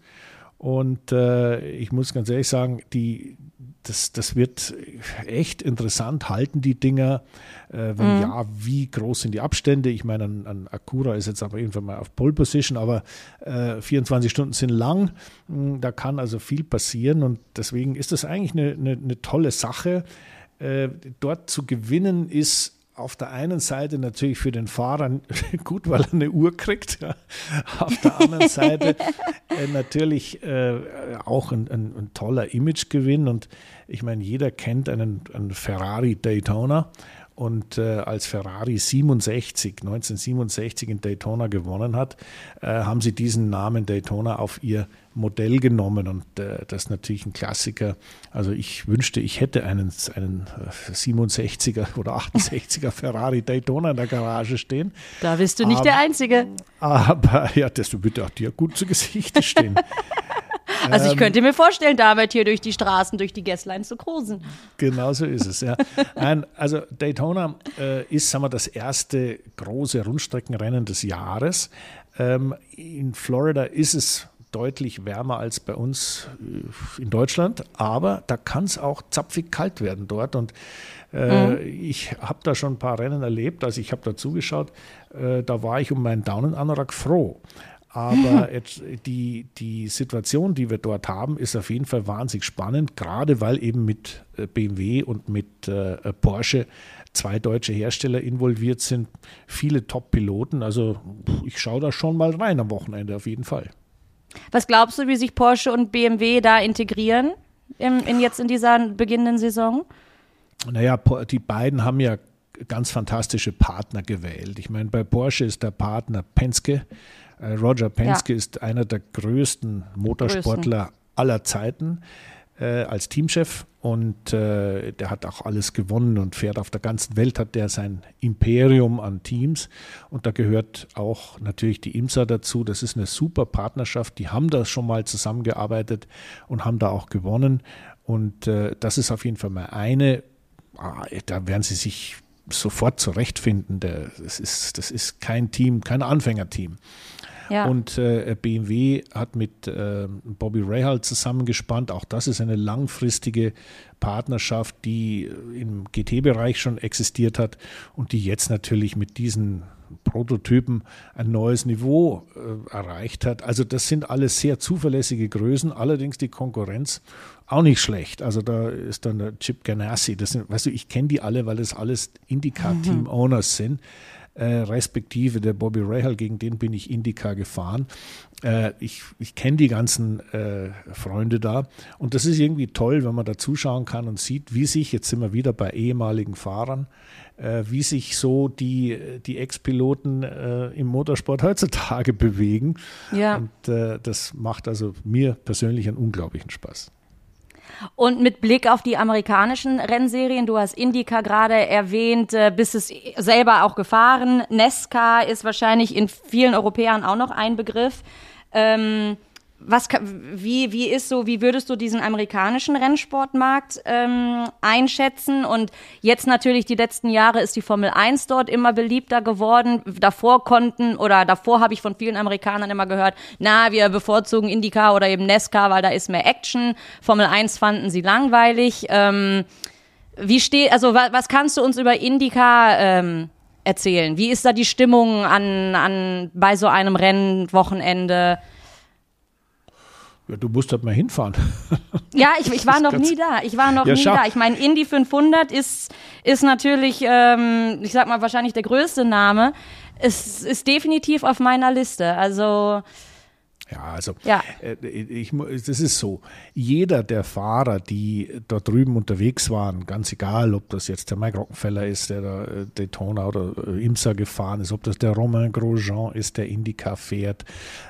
Und äh, ich muss ganz ehrlich sagen, die, das, das wird echt interessant. Halten die Dinger? Äh, wenn mhm. ja, wie groß sind die Abstände? Ich meine, ein, ein Acura ist jetzt aber irgendwann mal auf Pole Position, aber äh, 24 Stunden sind lang. Hm, da kann also viel passieren und deswegen ist das eigentlich eine, eine, eine tolle Sache. Äh, dort zu gewinnen ist auf der einen Seite natürlich für den Fahrer gut, weil er eine Uhr kriegt. Ja. Auf der anderen Seite äh, natürlich äh, auch ein, ein, ein, toller Imagegewinn. Und ich meine, jeder kennt einen, einen Ferrari Daytona. Und äh, als Ferrari 67, 1967 in Daytona gewonnen hat, äh, haben sie diesen Namen Daytona auf ihr Modell genommen und äh, das ist natürlich ein Klassiker. Also ich wünschte, ich hätte einen, einen 67er oder 68er Ferrari Daytona in der Garage stehen. Da bist du nicht aber, der Einzige. Aber ja, das wird auch dir gut zu Gesicht stehen. Also ich ähm, könnte mir vorstellen, damit hier durch die Straßen, durch die Gässlein zu cruisen. Genau so ist es, ja. Nein, also Daytona äh, ist, sagen wir, das erste große Rundstreckenrennen des Jahres. Ähm, in Florida ist es deutlich wärmer als bei uns äh, in Deutschland, aber da kann es auch zapfig kalt werden dort. Und äh, mhm. ich habe da schon ein paar Rennen erlebt, also ich habe da zugeschaut, äh, da war ich um meinen Daunenanorak froh. Aber die, die Situation, die wir dort haben, ist auf jeden Fall wahnsinnig spannend, gerade weil eben mit äh, BMW und mit äh, Porsche zwei deutsche Hersteller involviert sind, viele Top-Piloten. Also ich schaue da schon mal rein am Wochenende auf jeden Fall. Was glaubst du, wie sich Porsche und BMW da integrieren im, in jetzt in dieser beginnenden Saison? Naja, die beiden haben ja ganz fantastische Partner gewählt. Ich meine, bei Porsche ist der Partner Penske. Äh, Roger Penske ja. ist einer der größten Motorsportler größten. aller Zeiten äh, als Teamchef und äh, der hat auch alles gewonnen und fährt auf der ganzen Welt, hat der sein Imperium an Teams und da gehört auch natürlich die IMSA dazu. Das ist eine super Partnerschaft, die haben da schon mal zusammengearbeitet und haben da auch gewonnen und äh, das ist auf jeden Fall mal eine, ah, da werden sie sich sofort zurechtfinden. Das ist, das ist kein Team, kein Anfängerteam. Ja. Und äh, BMW hat mit äh, Bobby Rahal zusammengespannt. Auch das ist eine langfristige Partnerschaft, die im GT-Bereich schon existiert hat und die jetzt natürlich mit diesen Prototypen ein neues Niveau äh, erreicht hat. Also das sind alles sehr zuverlässige Größen, allerdings die Konkurrenz auch nicht schlecht. Also da ist dann der Chip Ganassi, das sind, weißt du, ich kenne die alle, weil das alles Indica-Team-Owners mhm. sind äh, respektive der Bobby Rahal, gegen den bin ich Indica gefahren. Äh, ich ich kenne die ganzen äh, Freunde da und das ist irgendwie toll, wenn man da zuschauen kann und sieht, wie sich, jetzt sind wir wieder bei ehemaligen Fahrern, äh, wie sich so die, die Ex-Piloten äh, im Motorsport heutzutage bewegen. Ja. Und das macht also mir persönlich einen unglaublichen Spaß. Und mit Blick auf die amerikanischen Rennserien, du hast Indica gerade erwähnt, äh, bist es selber auch gefahren. Nesca ist wahrscheinlich in vielen Europäern auch noch ein Begriff. Ähm, was, wie, wie ist so, wie würdest du diesen amerikanischen Rennsportmarkt ähm, einschätzen? Und jetzt natürlich die letzten Jahre ist die Formel 1 dort immer beliebter geworden. Davor konnten oder davor habe ich von vielen Amerikanern immer gehört, na, wir bevorzugen IndyCar oder eben NASCAR, weil da ist mehr Action. Formel 1 fanden sie langweilig. Ähm, wie steht, also was, was kannst du uns über IndyCar ähm, erzählen? Wie ist da die Stimmung an, an bei so einem Rennwochenende? Ja, du musst halt mal hinfahren. Ja, ich, ich war noch nie da. Ich war noch ja, nie da. Ich meine, Indy 500 ist, ist natürlich, ähm, ich sag mal, wahrscheinlich der größte Name. Es ist definitiv auf meiner Liste. Also ja, also ja. Äh, ich, das ist so. Jeder der Fahrer, die dort drüben unterwegs waren, ganz egal, ob das jetzt der Mike Rockenfeller ist, der da äh, Daytona oder äh, Imsa gefahren ist, ob das der Romain Grosjean ist, der Indycar fährt,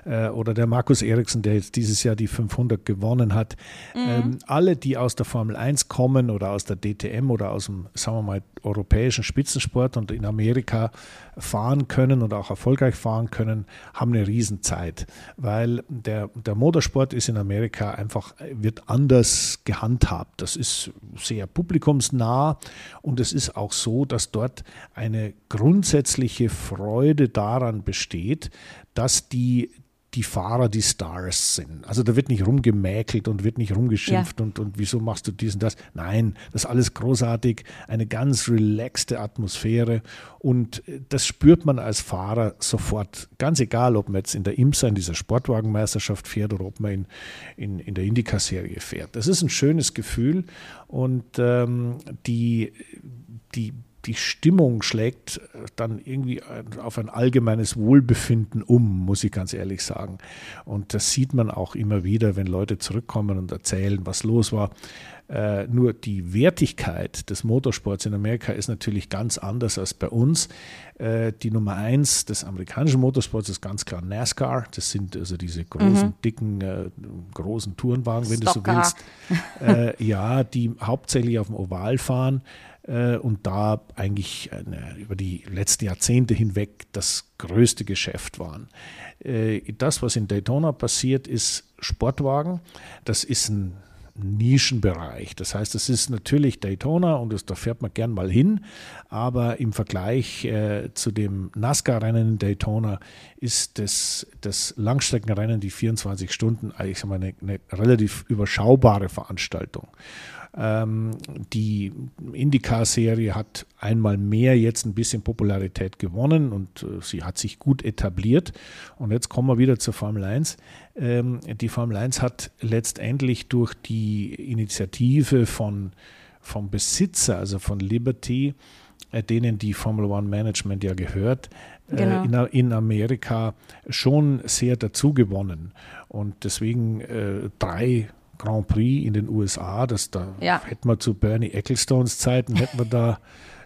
oder der Markus Eriksen, der jetzt dieses Jahr die 500 gewonnen hat. Mhm. Ähm, alle, die aus der Formel 1 kommen oder aus der DTM oder aus dem, sagen wir mal, europäischen Spitzensport und in Amerika fahren können und auch erfolgreich fahren können, haben eine Riesenzeit, weil der, der Motorsport ist in Amerika einfach, wird anders gehandhabt. Das ist sehr publikumsnah und es ist auch so, dass dort eine grundsätzliche Freude daran besteht, dass die die Fahrer die Stars sind. Also da wird nicht rumgemäkelt und wird nicht rumgeschimpft ja. und, und wieso machst du dies und das. Nein, das ist alles großartig, eine ganz relaxte Atmosphäre und äh, das spürt man als Fahrer sofort. Ganz egal, ob man jetzt in der IMSA, in dieser Sportwagenmeisterschaft fährt oder ob man in, in, in der Indica-Serie fährt. Das ist ein schönes Gefühl und ähm, die, die die Stimmung schlägt dann irgendwie auf ein allgemeines Wohlbefinden um, muss ich ganz ehrlich sagen. Und das sieht man auch immer wieder, wenn Leute zurückkommen und erzählen, was los war. Äh, nur die Wertigkeit des Motorsports in Amerika ist natürlich ganz anders als bei uns. Äh, die Nummer eins des amerikanischen Motorsports ist ganz klar NASCAR. Das sind also diese großen, mhm. dicken, äh, großen Tourenwagen, wenn Stocker. du so willst. Äh, ja, die hauptsächlich auf dem Oval fahren äh, und da eigentlich eine, über die letzten Jahrzehnte hinweg das größte Geschäft waren. Äh, das, was in Daytona passiert, ist Sportwagen. Das ist ein Nischenbereich. Das heißt, es ist natürlich Daytona und das, da fährt man gern mal hin, aber im Vergleich äh, zu dem NASCAR-Rennen in Daytona ist das, das Langstreckenrennen, die 24 Stunden, eigentlich eine, eine relativ überschaubare Veranstaltung. Ähm, die IndyCar-Serie hat einmal mehr jetzt ein bisschen Popularität gewonnen und äh, sie hat sich gut etabliert. Und jetzt kommen wir wieder zur Formel 1. Ähm, die Formel 1 hat letztendlich durch die Initiative von, vom Besitzer, also von Liberty, äh, denen die Formel One Management ja gehört, äh, genau. in, in, Amerika schon sehr dazu gewonnen. Und deswegen äh, drei Grand Prix in den USA, das da ja. hätten wir zu Bernie Ecclestones Zeiten, hätten wir da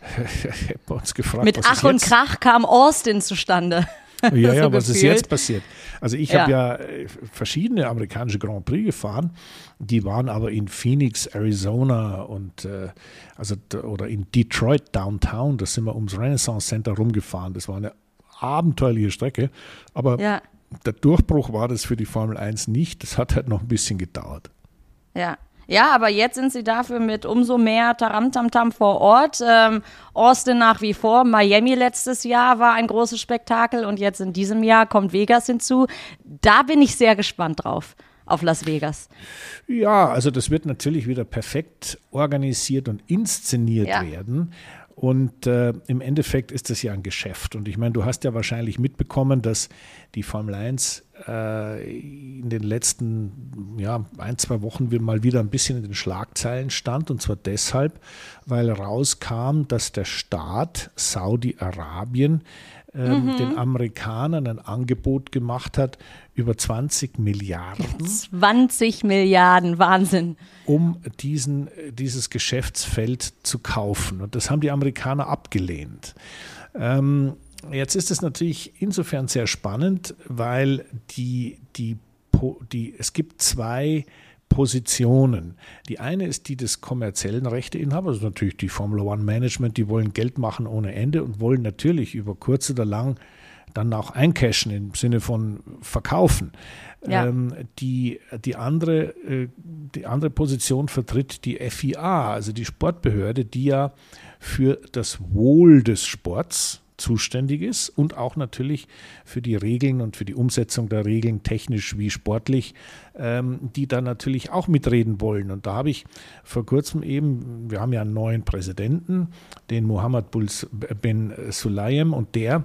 hätten wir uns gefragt. Mit Ach und Krach kam Austin zustande. Ja, ja, so was ist jetzt passiert? Also ich ja. habe ja äh, verschiedene amerikanische Grand Prix gefahren, die waren aber in Phoenix, Arizona und äh, also oder in Detroit Downtown, da sind wir ums Renaissance Center rumgefahren. Das war eine abenteuerliche Strecke, aber ja. der Durchbruch war das für die Formel 1 nicht. Das hat halt noch ein bisschen gedauert. Ja. Ja, aber jetzt sind sie dafür mit umso mehr Taramtamtam vor Ort. Ähm, Austin nach wie vor, Miami letztes Jahr war ein großes Spektakel und jetzt in diesem Jahr kommt Vegas hinzu. Da bin ich sehr gespannt drauf auf Las Vegas. Ja, also das wird natürlich wieder perfekt organisiert und inszeniert ja. werden. Und äh, im Endeffekt ist das ja ein Geschäft. Und ich meine, du hast ja wahrscheinlich mitbekommen, dass die Formel 1 äh, in den letzten ja, ein, zwei Wochen mal wieder ein bisschen in den Schlagzeilen stand. Und zwar deshalb, weil rauskam, dass der Staat Saudi-Arabien ähm, mhm. den Amerikanern ein Angebot gemacht hat über 20 Milliarden. 20 Milliarden, Wahnsinn. Um diesen, dieses Geschäftsfeld zu kaufen. Und das haben die Amerikaner abgelehnt. Ähm, jetzt ist es natürlich insofern sehr spannend, weil die, die, die, es gibt zwei Positionen. Die eine ist die des kommerziellen Rechteinhabers, also natürlich die Formula One Management, die wollen Geld machen ohne Ende und wollen natürlich über kurz oder lang dann auch eincashen im Sinne von verkaufen. Ja. Ähm, die, die, andere, äh, die andere Position vertritt die FIA, also die Sportbehörde, die ja für das Wohl des Sports zuständig ist und auch natürlich für die Regeln und für die Umsetzung der Regeln, technisch wie sportlich, ähm, die da natürlich auch mitreden wollen. Und da habe ich vor kurzem eben, wir haben ja einen neuen Präsidenten, den Mohammed bin Sulayem, und der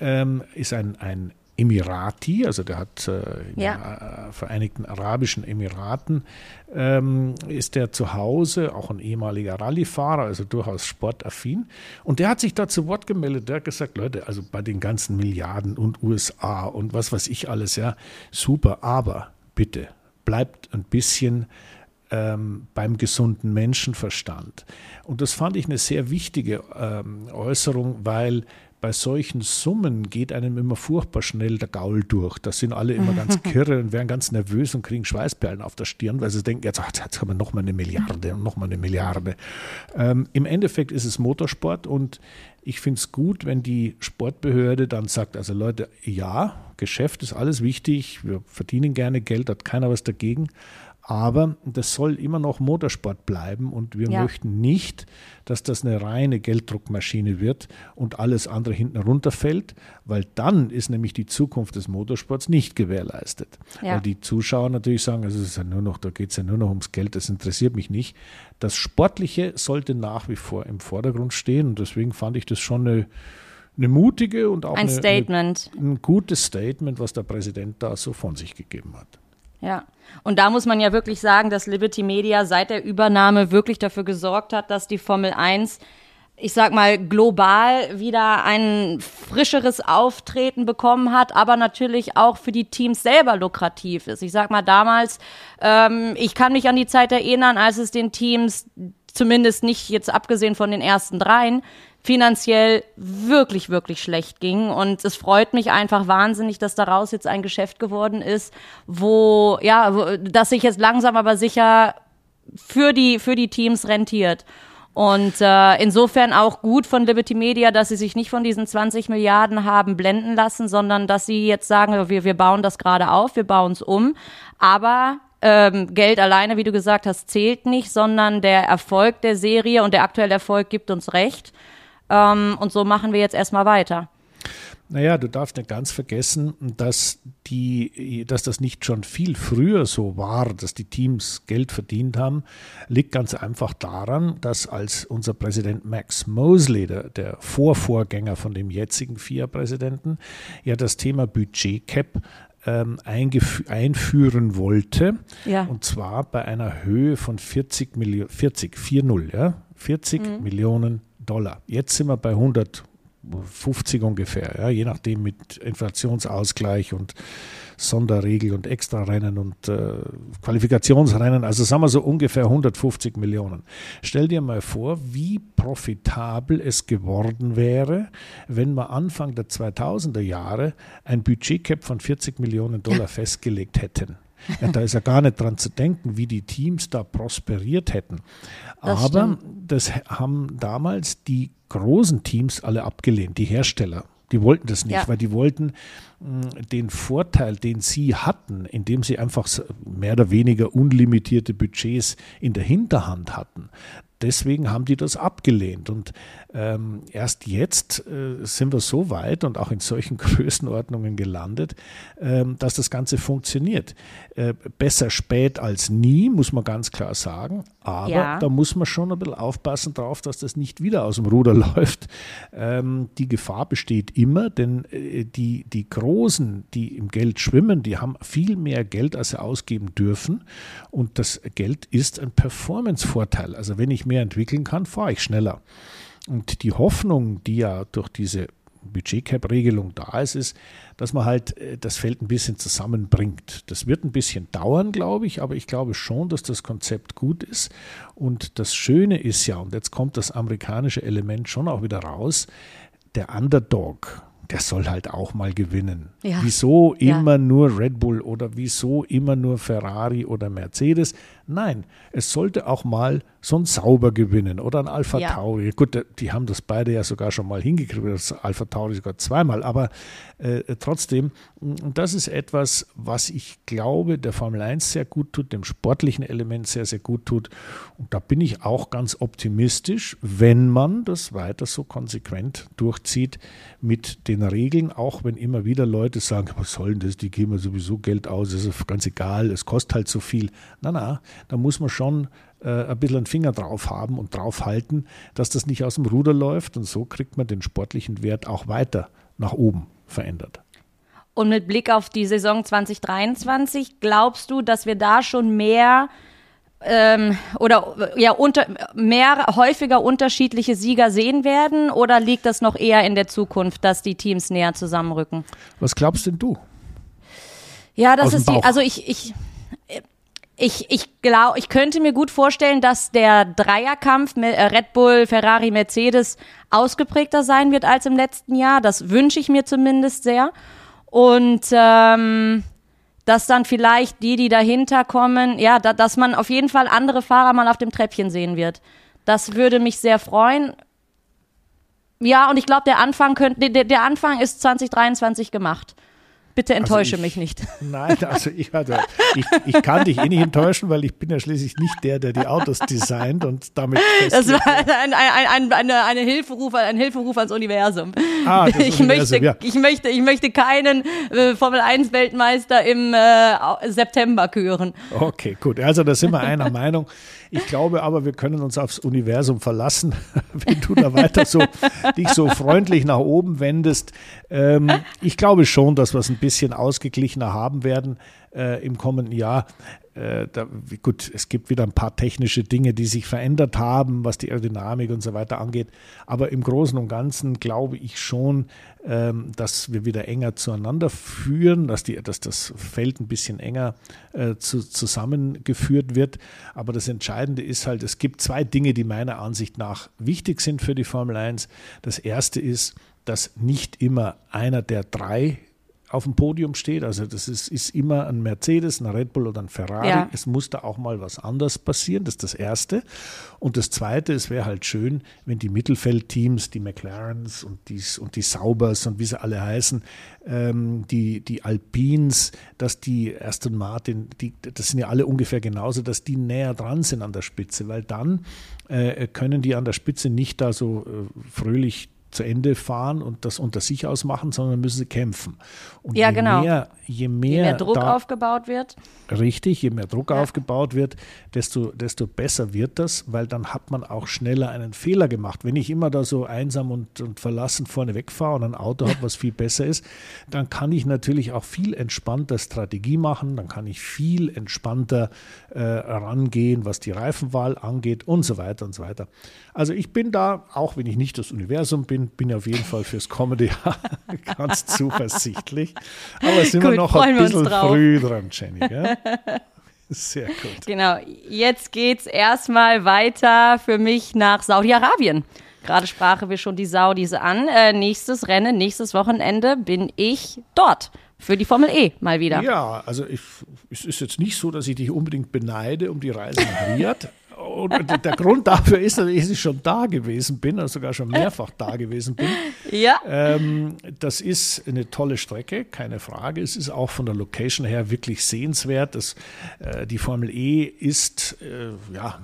ähm, ist ein, ein Emirati, also der hat äh, in Ja. den äh, Vereinigten Arabischen Emiraten, ähm, ist der zu Hause, auch ein ehemaliger Rallyefahrer, also durchaus sportaffin. Und der hat sich da zu Wort gemeldet, der hat gesagt, Leute, also bei den ganzen Milliarden und USA und was weiß ich alles, ja, super, aber bitte bleibt ein bisschen ähm, beim gesunden Menschenverstand. Und das fand ich eine sehr wichtige ähm, Äußerung, weil bei solchen Summen geht einem immer furchtbar schnell der Gaul durch. Da sind alle immer ganz kirre und werden ganz nervös und kriegen Schweißperlen auf der Stirn, weil sie denken, jetzt, ach, jetzt haben wir noch mal eine Milliarde und noch mal eine Milliarde. Ähm, Im Endeffekt ist es Motorsport und ich finde es gut, wenn die Sportbehörde dann sagt, also Leute, ja, Geschäft ist alles wichtig, wir verdienen gerne Geld, hat keiner was dagegen, aber das soll immer noch Motorsport bleiben und wir Ja. möchten nicht, dass das eine reine Gelddruckmaschine wird und alles andere hinten runterfällt, weil dann ist nämlich die Zukunft des Motorsports nicht gewährleistet. Ja. Weil die Zuschauer natürlich sagen, also es ist ja nur noch, da geht es ja nur noch ums Geld, das interessiert mich nicht. Das Sportliche sollte nach wie vor im Vordergrund stehen und deswegen fand ich das schon eine, eine mutige und auch Ein eine, Statement. Eine, ein gutes Statement, was der Präsident da so von sich gegeben hat. Ja, und da muss man ja wirklich sagen, dass Liberty Media seit der Übernahme wirklich dafür gesorgt hat, dass die Formel 1, ich sag mal, global wieder ein frischeres Auftreten bekommen hat, aber natürlich auch für die Teams selber lukrativ ist. Ich sag mal, damals, ähm, ich kann mich an die Zeit erinnern, als es den Teams, zumindest nicht jetzt abgesehen von den ersten dreien, finanziell wirklich, wirklich schlecht ging. Und es freut mich einfach wahnsinnig, dass daraus jetzt ein Geschäft geworden ist, wo, ja, wo, das sich jetzt langsam aber sicher für die, für die Teams rentiert. Und äh, insofern auch gut von Liberty Media, dass sie sich nicht von diesen 20 Milliarden haben blenden lassen, sondern dass sie jetzt sagen, wir, wir bauen das gerade auf, wir bauen es um. Aber ähm, Geld alleine, wie du gesagt hast, zählt nicht, sondern der Erfolg der Serie und der aktuelle Erfolg gibt uns recht. Ähm, und so machen wir jetzt erstmal weiter. Naja, du darfst nicht ganz vergessen, dass, die, dass das nicht schon viel früher so war, dass die Teams Geld verdient haben, liegt ganz einfach daran, dass als unser Präsident Max Mosley, der, der Vorvorgänger von dem jetzigen FIA-Präsidenten, ja das Thema Budgetcap ähm, einführen wollte. Ja. Und zwar bei einer Höhe von 40 Millionen, 40, 40, ja, 40 Millionen Dollar. Jetzt sind wir bei 150 ungefähr, ja, je nachdem mit Inflationsausgleich und Sonderregel und Extrarennen und äh, Qualifikationsrennen. Also sagen wir so ungefähr 150 Millionen. Stell dir mal vor, wie profitabel es geworden wäre, wenn wir Anfang der 2000er Jahre ein Budgetcap von 40 Millionen Dollar festgelegt hätten. Ja, da ist ja gar nicht dran zu denken, wie die Teams da prosperiert hätten. Das Aber stimmt. das haben damals die großen Teams alle abgelehnt, die Hersteller. Die wollten das nicht, Ja. weil die wollten mh, den Vorteil, den sie hatten, indem sie einfach mehr oder weniger unlimitierte Budgets in der Hinterhand hatten. Deswegen haben die das abgelehnt. Und ähm, erst jetzt äh, sind wir so weit und auch in solchen Größenordnungen gelandet, ähm, dass das Ganze funktioniert. Äh, besser spät als nie, muss man ganz klar sagen. Aber Ja. da muss man schon ein bisschen aufpassen drauf, dass das nicht wieder aus dem Ruder läuft. Ähm, die Gefahr besteht immer, denn äh, die, die Großen, die im Geld schwimmen, die haben viel mehr Geld, als sie ausgeben dürfen. Und das Geld ist ein Performance-Vorteil. Also wenn ich mehr entwickeln kann, fahre ich schneller. Und die Hoffnung, die ja durch diese Budgetcap-Regelung da ist, ist, dass man halt äh, das Feld ein bisschen zusammenbringt. Das wird ein bisschen dauern, glaube ich, aber ich glaube schon, dass das Konzept gut ist. Und das Schöne ist ja, und jetzt kommt das amerikanische Element schon auch wieder raus, der Underdog, der soll halt auch mal gewinnen. Ja. Wieso Ja. immer nur Red Bull oder wieso immer nur Ferrari oder Mercedes? Nein, es sollte auch mal so ein Sauber gewinnen oder ein Alpha Ja. Tauri. Gut, die haben das beide ja sogar schon mal hingekriegt, das Alpha Tauri sogar zweimal, aber äh, trotzdem, und das ist etwas, was ich glaube, der Formel 1 sehr gut tut, dem sportlichen Element sehr, sehr gut tut. Und da bin ich auch ganz optimistisch, wenn man das weiter so konsequent durchzieht mit den Regeln, auch wenn immer wieder Leute sagen, was soll denn das, die geben ja sowieso Geld aus, das ist ganz egal, es kostet halt so viel. Na, na, da muss man schon äh, ein bisschen einen Finger drauf haben und drauf halten, dass das nicht aus dem Ruder läuft und so kriegt man den sportlichen Wert auch weiter nach oben verändert. Und mit Blick auf die Saison 2023, glaubst du, dass wir da schon mehr ähm, oder ja unter, mehr häufiger unterschiedliche Sieger sehen werden oder liegt das noch eher in der Zukunft, dass die Teams näher zusammenrücken? Was glaubst denn du? Ja, das ist die, also ich, ich, ich, ich glaube, ich könnte mir gut vorstellen, dass der Dreierkampf mit äh, Red Bull, Ferrari, Mercedes ausgeprägter sein wird als im letzten Jahr. Das wünsche ich mir zumindest sehr. Und ähm, dass dann vielleicht die, die dahinter kommen, ja, da, dass man auf jeden Fall andere Fahrer mal auf dem Treppchen sehen wird. Das würde mich sehr freuen. Ja, und ich glaube, der Anfang könnte, der, der Anfang ist 2023 gemacht. Bitte also enttäusche also ich, mich nicht. Nein, also ich, also ich, ich kann dich eh nicht enttäuschen, weil ich bin ja schließlich nicht der, der die Autos designt und damit Das war ein, ein, ein, eine, eine Hilferuf, ein Hilferuf ans Universum. Ah, das ich, Universum, möchte, ja. ich, möchte, ich möchte keinen äh, Formel 1 Weltmeister im äh, September küren. Okay, gut. Also da sind wir einer Meinung. Ich glaube aber, wir können uns aufs Universum verlassen, wenn du da weiter so dich so freundlich nach oben wendest. Ähm, ich glaube schon, dass wir es ein bisschen ausgeglichener haben werden äh, im kommenden Jahr. Äh, da, gut, es gibt wieder ein paar technische Dinge, die sich verändert haben, was die Aerodynamik und so weiter angeht. Aber im Großen und Ganzen glaube ich schon, ähm, dass wir wieder enger zueinander führen, dass, die, dass das Feld ein bisschen enger äh, zu, zusammengeführt wird. Aber das Entscheidende ist halt, es gibt zwei Dinge, die meiner Ansicht nach wichtig sind für die Formel 1. Das erste ist, dass nicht immer einer der drei auf dem Podium steht. Also das ist, ist immer ein Mercedes, ein Red Bull oder ein Ferrari. Ja. Es muss da auch mal was anderes passieren. Das ist das Erste. Und das Zweite, es wäre halt schön, wenn die Mittelfeldteams, die McLarens und die, und die Saubers und wie sie alle heißen, ähm, die, die Alpines, dass die Aston Martin, die, das sind ja alle ungefähr genauso, dass die näher dran sind an der Spitze, weil dann äh, können die an der Spitze nicht da so äh, fröhlich zu Ende fahren und das unter sich ausmachen, sondern müssen sie kämpfen. Und ja, je genau. Mehr, je mehr, je mehr Druck da, aufgebaut wird. Richtig, je mehr Druck ja. aufgebaut wird, desto, desto besser wird das, weil dann hat man auch schneller einen Fehler gemacht. Wenn ich immer da so einsam und, und verlassen vorne wegfahre und ein Auto habe, was viel besser ist, dann kann ich natürlich auch viel entspannter Strategie machen, dann kann ich viel entspannter äh, rangehen, was die Reifenwahl angeht und so weiter und so weiter. Also ich bin da, auch wenn ich nicht das Universum bin, bin auf jeden Fall fürs Jahr ganz zuversichtlich. Aber sind gut, wir noch ein bisschen früh dran, Jenny. Gell? Sehr gut. Genau, jetzt geht es erstmal weiter für mich nach Saudi-Arabien. Gerade sprachen wir schon die Saudis an. Äh, nächstes Rennen, nächstes Wochenende bin ich dort für die Formel E mal wieder. Ja, also ich, es ist jetzt nicht so, dass ich dich unbedingt beneide um die Reise nach Riyadh. Und der Grund dafür ist, dass ich schon da gewesen bin, also sogar schon mehrfach da gewesen bin. Ja. Ähm, das ist eine tolle Strecke, keine Frage. Es ist auch von der Location her wirklich sehenswert. Das, äh, die Formel E ist, äh, ja,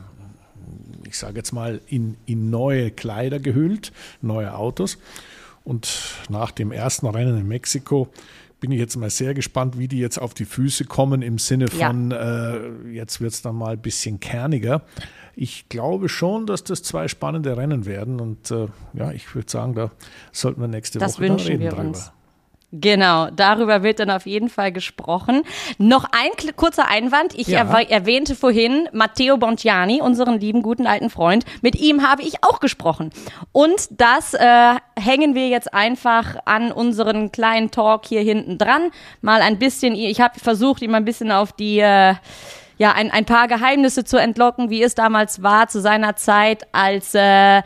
ich sage jetzt mal, in, in neue Kleider gehüllt, neue Autos. Und nach dem ersten Rennen in Mexiko bin ich jetzt mal sehr gespannt, wie die jetzt auf die Füße kommen im Sinne von, ja. äh, jetzt wird es dann mal ein bisschen kerniger. Ich glaube schon, dass das zwei spannende Rennen werden und äh, ja, ich würde sagen, da sollten wir nächste das Woche wünschen reden wir drüber. Uns. Genau, darüber wird dann auf jeden Fall gesprochen. Noch ein kurzer Einwand. Ich ja. erwähnte vorhin Matteo Bontiani, unseren lieben guten alten Freund. Mit ihm habe ich auch gesprochen. Und das äh, hängen wir jetzt einfach an unseren kleinen Talk hier hinten dran. Mal ein bisschen, ich habe versucht, ihm ein bisschen auf die... Äh, ja, ein, ein paar Geheimnisse zu entlocken, wie es damals war zu seiner Zeit als äh,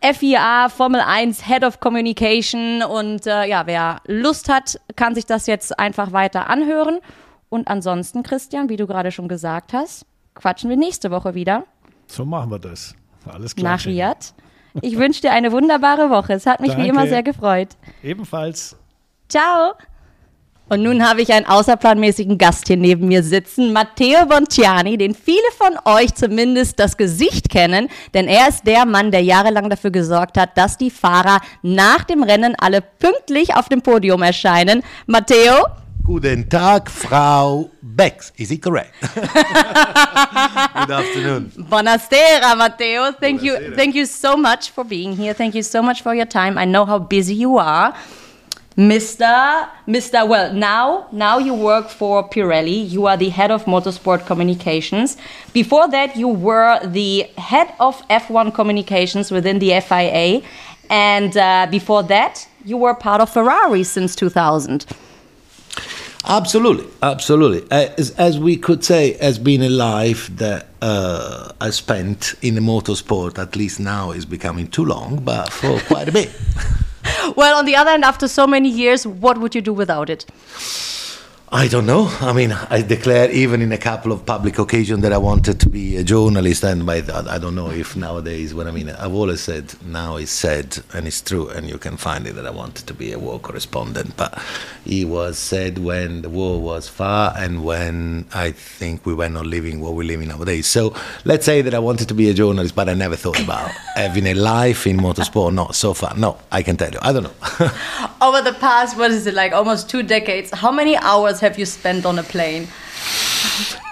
FIA Formel 1 Head of Communication und äh, ja, wer Lust hat, kann sich das jetzt einfach weiter anhören. Und ansonsten, Christian, wie du gerade schon gesagt hast, quatschen wir nächste Woche wieder. So machen wir das. Alles klar. Nach Riyadh. Ich wünsche dir eine wunderbare Woche. Es hat mich Danke. wie immer sehr gefreut. Ebenfalls. Ciao. Und nun habe ich einen außerplanmäßigen Gast hier neben mir sitzen, Matteo Bontiani, den viele von euch zumindest das Gesicht kennen, denn er ist der Mann, der jahrelang dafür gesorgt hat, dass die Fahrer nach dem Rennen alle pünktlich auf dem Podium erscheinen. Matteo? Guten Tag, Frau Bex. Is it correct? Good afternoon. Buonasera, Matteo. Thank Buonasera. you, thank you so much for being here. Thank you so much for your time. I know how busy you are. Mr. Mr. Well, now now you work for Pirelli. You are the head of motorsport communications. Before that, you were the head of F1 communications within the FIA, and uh, before that, you were part of Ferrari since 2000. Absolutely, absolutely. As, as we could say, has been a life that uh, I spent in the motorsport. At least now is becoming too long, but for quite a bit. well, on the other hand, after so many years, what would you do without it? I don't know. I mean, I declared even in a couple of public occasions that I wanted to be a journalist, and by that, I don't know if nowadays, what I mean, I've always said now it's said and it's true, and you can find it that I wanted to be a war correspondent, but it was said when the war was far and when I think we were not living what we're living nowadays. So let's say that I wanted to be a journalist, but I never thought about having a life in motorsport. Not so far. No, I can tell you. I don't know. Over the past, what is it like, almost two decades? How many hours have you spent on a plane?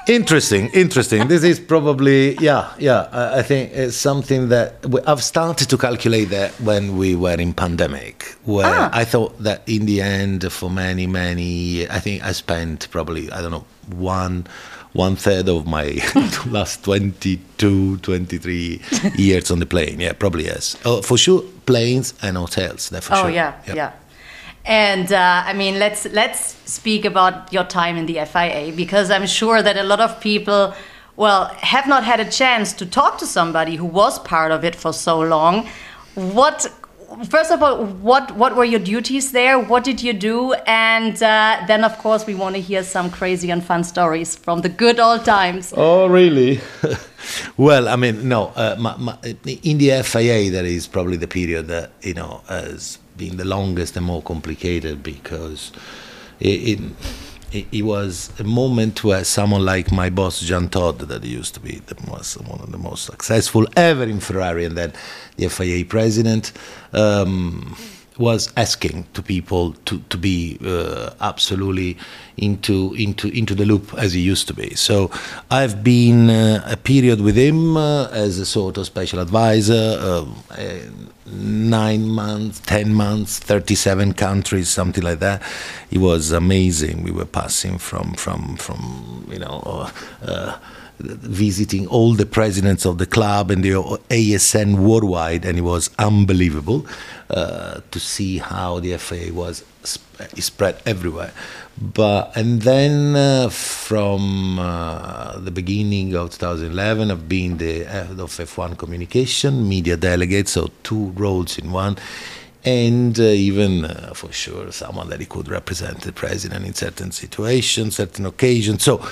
Interesting, interesting. this is probably, yeah, yeah. I, think it's something that we, I've started to calculate that when we were in pandemic, where Ah. I thought that in the end, for many, many, I think I spent probably, I don't know, one one third of my last 22, 23 years on the plane. Yeah, probably yes. Oh, for sure, planes and hotels. That for Oh sure. yeah, yeah. And uh, I mean, let's let's speak about your time in the FIA because I'm sure that a lot of people, well, have not had a chance to talk to somebody who was part of it for so long. What, first of all, what what were your duties there? What did you do? And uh, then, of course, we want to hear some crazy and fun stories from the good old times. Oh, really? well, I mean, no. Uh, my, my, in the FIA, that is probably the period that you know has been the longest and more complicated because it, it, it was a moment where someone like my boss Jean Todd, that used to be the most, one of the most successful ever in Ferrari, and then the FIA president. Um, was asking to people to, to be uh, absolutely into into into the loop as he used to be. So I've been uh, a period with him uh, as a sort of special advisor, uh, nine months, ten months, thirty-seven countries, something like that. It was amazing. We were passing from from from you know. Visiting all the presidents of the club and the ASN worldwide, and it was unbelievable uh, to see how the FA was sp- spread everywhere. But and then uh, from uh, the beginning of 2011, I've been the head of F1 communication, media delegate, so two roles in one. And uh, even uh, for sure, someone that he could represent the president in certain situations, certain occasions. So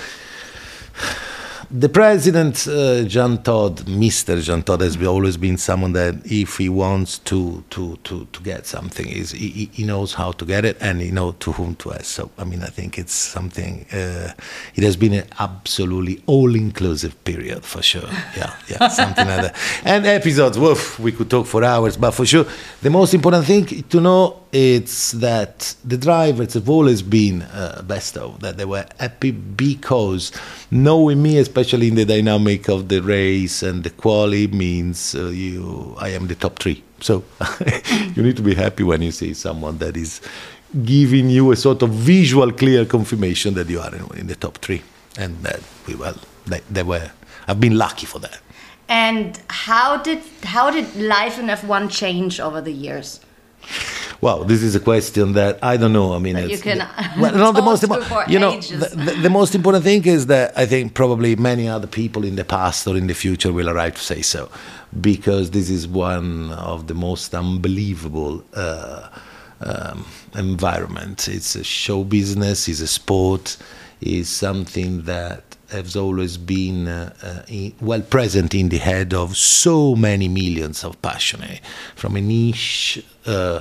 the president, uh, Jean Todt, Mr. John Todd, has always been someone that if he wants to to to, to get something, is he, he knows how to get it and he knows to whom to ask. So I mean, I think it's something. Uh, it has been an absolutely all-inclusive period for sure. Yeah, yeah, something like that. And episodes, woof, we could talk for hours, but for sure, the most important thing to know it's that the drivers have always been uh, best of that they were happy because knowing me especially in the dynamic of the race and the quali means uh, you i am the top three so you need to be happy when you see someone that is giving you a sort of visual clear confirmation that you are in, in the top three and that we well they, they were i've been lucky for that And how did how did life in F1 change over the years? Wow, this is a question that I don't know. I mean, you can the, well, no, the most to impo- for you know, the, the, the most important thing is that I think probably many other people in the past or in the future will arrive to say so, because this is one of the most unbelievable uh, um, environment. It's a show business, it's a sport, is something that has always been uh, uh, in, well present in the head of so many millions of passionate from a niche uh,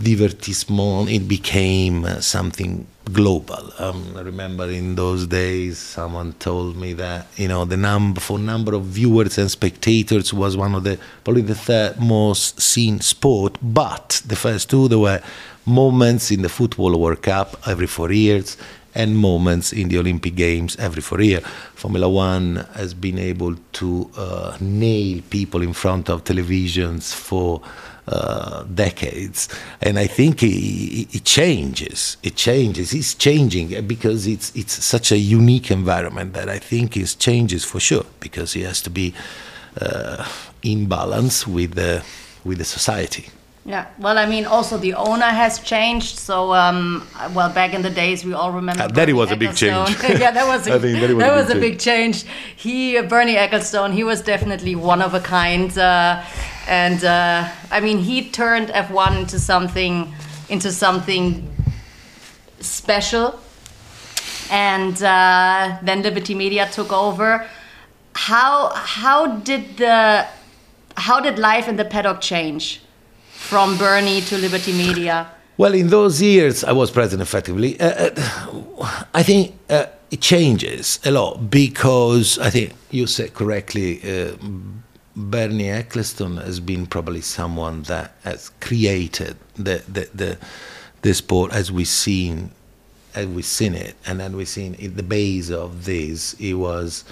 divertissement it became uh, something global um, i remember in those days someone told me that you know the number for number of viewers and spectators was one of the probably the third most seen sport but the first two there were moments in the football world cup every four years and moments in the Olympic Games every four years. Formula One has been able to uh, nail people in front of televisions for uh, decades, and I think it, it, changes. It changes. It's changing because it's it's such a unique environment that I think it changes for sure because it has to be uh, in balance with the with the society. Yeah, well, I mean, also the owner has changed. So, um, well, back in the days, we all remember uh, that was a big change. yeah, that was a, that was, that was a, big, change. He, Bernie Ecclestone, he was definitely one of a kind, uh, and uh, I mean, he turned F1 into something, into something special. And uh, then Liberty Media took over. How how did the how did life in the paddock change? From Bernie to Liberty Media? Well, in those years, I was president effectively. Uh, uh, I think uh, it changes a lot because I think you said correctly, uh, Bernie Ecclestone has been probably someone that has created the, the, the, the sport as we've seen as we've seen it, and then we've seen at the base of this, it was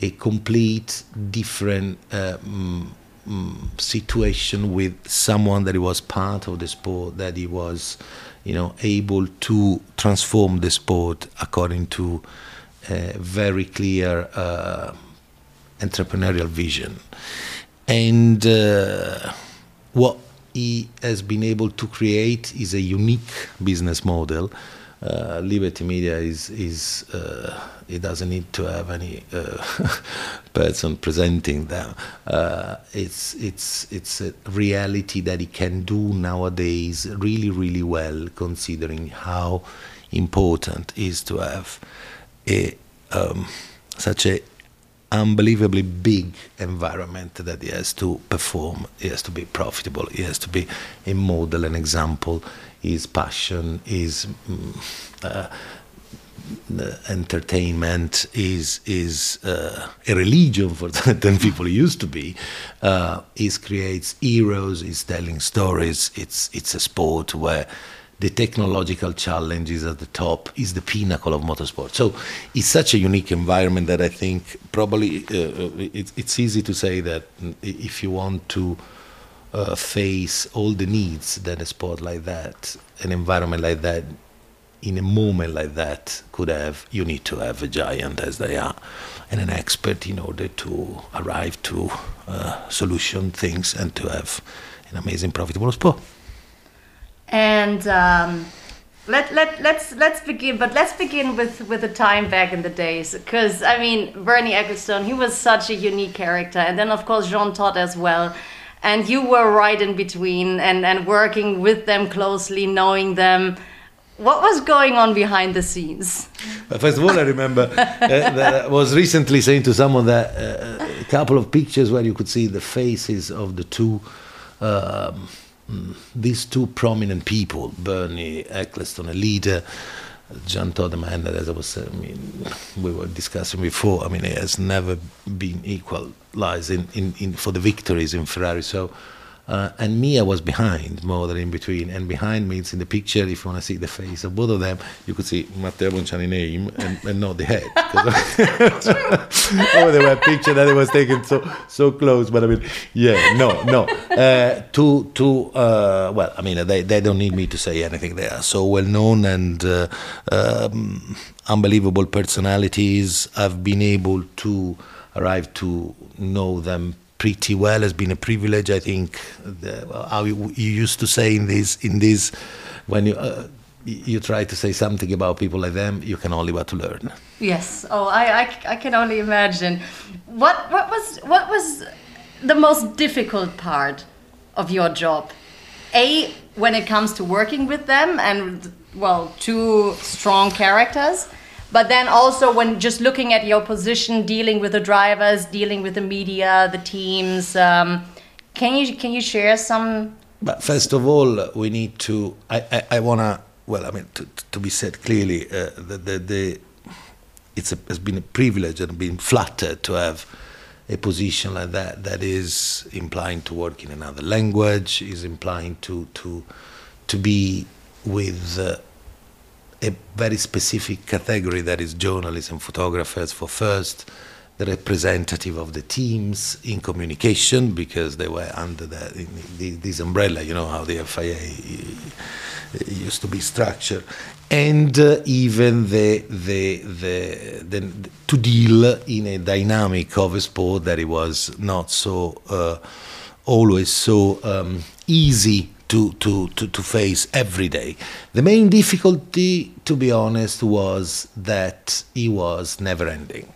a complete different um, um, situation with someone that he was part of the sport, that he was, you know, able to transform the sport according to a very clear uh, entrepreneurial vision. And uh, what he has been able to create is a unique business model uh, Liberty Media is is uh, it doesn't need to have any uh, person presenting them. Uh, it's it's it's a reality that it can do nowadays really really well, considering how important it is to have a um, such a unbelievably big environment that he has to perform. He has to be profitable. He has to be a model, an example his passion, his mm, uh, entertainment is is uh, a religion for certain people used to be. Uh, it creates heroes. It's telling stories. It's it's a sport where the technological challenge is at the top. Is the pinnacle of motorsport. So it's such a unique environment that I think probably uh, it, it's easy to say that if you want to uh, face all the needs that a sport like that, an environment like that, in a moment like that could have, you need to have a giant as they are and an expert in order to arrive to uh, solution things and to have an amazing profitable sport. And um, let, let, let's, let's begin, but let's begin with, with the time back in the days. Because, I mean, Bernie Ecclestone, he was such a unique character. And then, of course, Jean Todt as well and you were right in between and, and working with them closely, knowing them. What was going on behind the scenes? First of all, I remember uh, that I was recently saying to someone that uh, a couple of pictures where you could see the faces of the two, um, these two prominent people, Bernie Ecclestone, a leader, Todt, the man that, as I was, uh, I mean, we were discussing before. I mean, it has never been equalized in, in, in for the victories in Ferrari. So uh, and Mia was behind more than in between. And behind me, it's in the picture. If you want to see the face of both of them, you could see Matteo Bonciani name and, and not the head. oh, they were picture that it was taken so so close. But I mean, yeah, no, no. Uh, to to uh, well, I mean, they they don't need me to say anything. They are so well known and uh, um, unbelievable personalities. I've been able to arrive to know them pretty well. Has been a privilege, I think. The, how you, you, used to say in this in this when you. Uh, you try to say something about people like them, you can only but to learn. Yes. Oh, I, I, I can only imagine. What what was what was the most difficult part of your job? A when it comes to working with them and well, two strong characters but then also when just looking at your position dealing with the drivers dealing with the media the teams um, can you can you share some? But first of all we need to i i, I want to well i mean to, to be said clearly uh, the, the, the it's, a, it's been a privilege and been flattered to have a position like that that is implying to work in another language is implying to to to be with uh, a very specific category that is journalists and photographers for first the representative of the teams in communication because they were under the, this umbrella, you know how the FIA used to be structured, and uh, even the, the, the, the, to deal in a dynamic of a sport that it was not so uh, always so um, easy to, to, to, to face every day. The main difficulty, to be honest, was that it was never ending.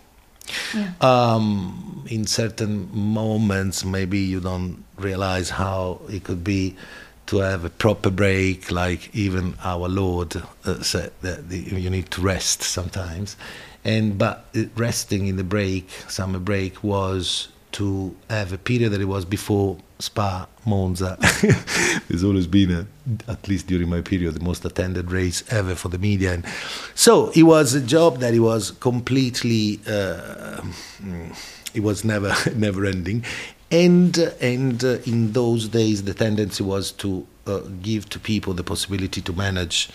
Yeah. Um, in certain moments, maybe you don't realize how it could be to have a proper break, like even our Lord uh, said that the, you need to rest sometimes. And but resting in the break, summer break, was to have a period that it was before Spa, Monza. it's always been, a, at least during my period, the most attended race ever for the media. And so it was a job that it was completely, uh, it was never, never ending. And, and uh, in those days, the tendency was to uh, give to people the possibility to manage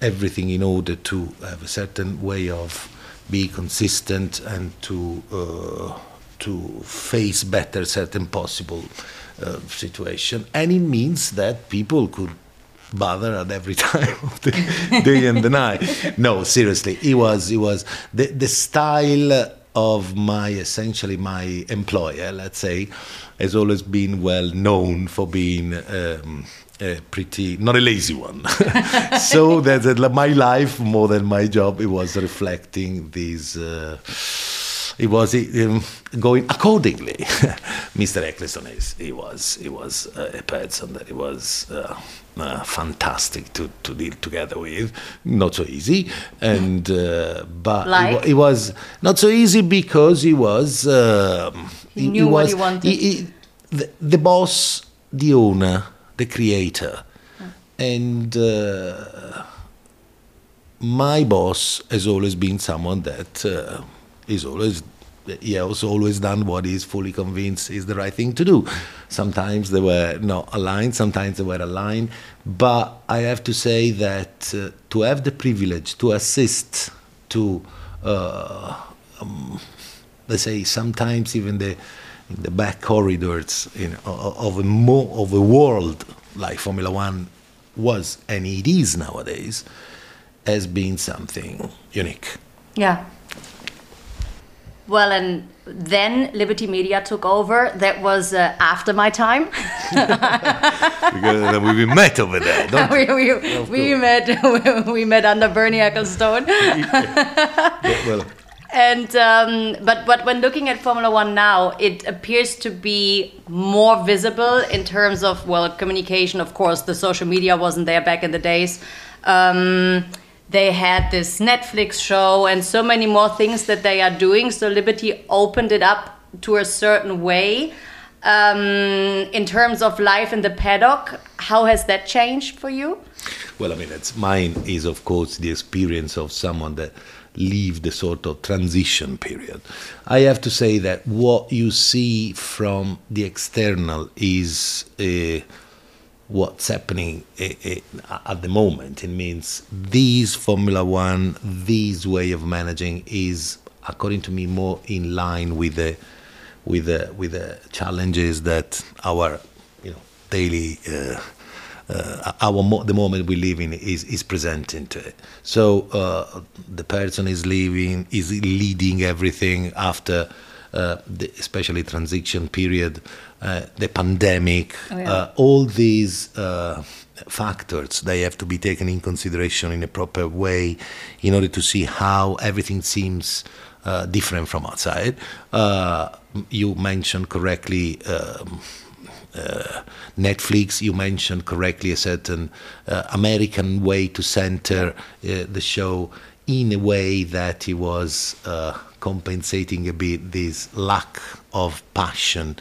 everything in order to have a certain way of be consistent and to uh, to face better certain possible uh, situation, and it means that people could bother at every time of the day and the night. No, seriously, it was it was the the style of my essentially my employer, let's say, has always been well known for being. Um, a pretty not a lazy one so that, my life more than my job it was reflecting these uh, it was um, going accordingly. Mr. Eccleston is he was he was uh, a person that he was uh, uh, fantastic to, to deal together with. Not so easy, and uh, but like? it, it, was not so easy because he was um, he, he knew he what he wanted. He, the, the, boss, the owner, the creator, and. Uh, my boss has always been someone that uh, he's always he has always done what he's fully convinced is the right thing to do. Sometimes they were not aligned, sometimes they were aligned, but I have to say that uh, to have the privilege to assist to, uh, um, let's say, sometimes even the the back corridors of a more of a world like Formula One was and it is nowadays, has been something unique. Yeah. Well, and then Liberty Media took over. That was uh, after my time. because we met over there, don't we? we, we, we met we met under Bernie Ecclestone. yeah, well. And um, but but when looking at Formula One now, it appears to be more visible in terms of well communication. Of course, the social media wasn't there back in the days. Um, they had this Netflix show and so many more things that they are doing. So Liberty opened it up to a certain way. Um, in terms of life in the paddock, how has that changed for you? Well, I mean, it's mine is of course the experience of someone that lived the sort of transition period. I have to say that what you see from the external is. Uh, what's happening at the moment. It means these Formula One, this way of managing is, according to me, more in line with the with the with the challenges that our you know daily. Uh, uh, our mo- the moment we live in is is presenting to it. So uh, the person is leaving, is leading everything after uh, the, especially transition period, uh, the pandemic, oh, yeah. Uh, all these factors they have to be taken in consideration in a proper way in order to see how everything seems uh, different from outside. Uh, you mentioned correctly. Um, uh, Netflix, you mentioned correctly a certain American way to center the show in a way that it was compensating a bit this lack of passion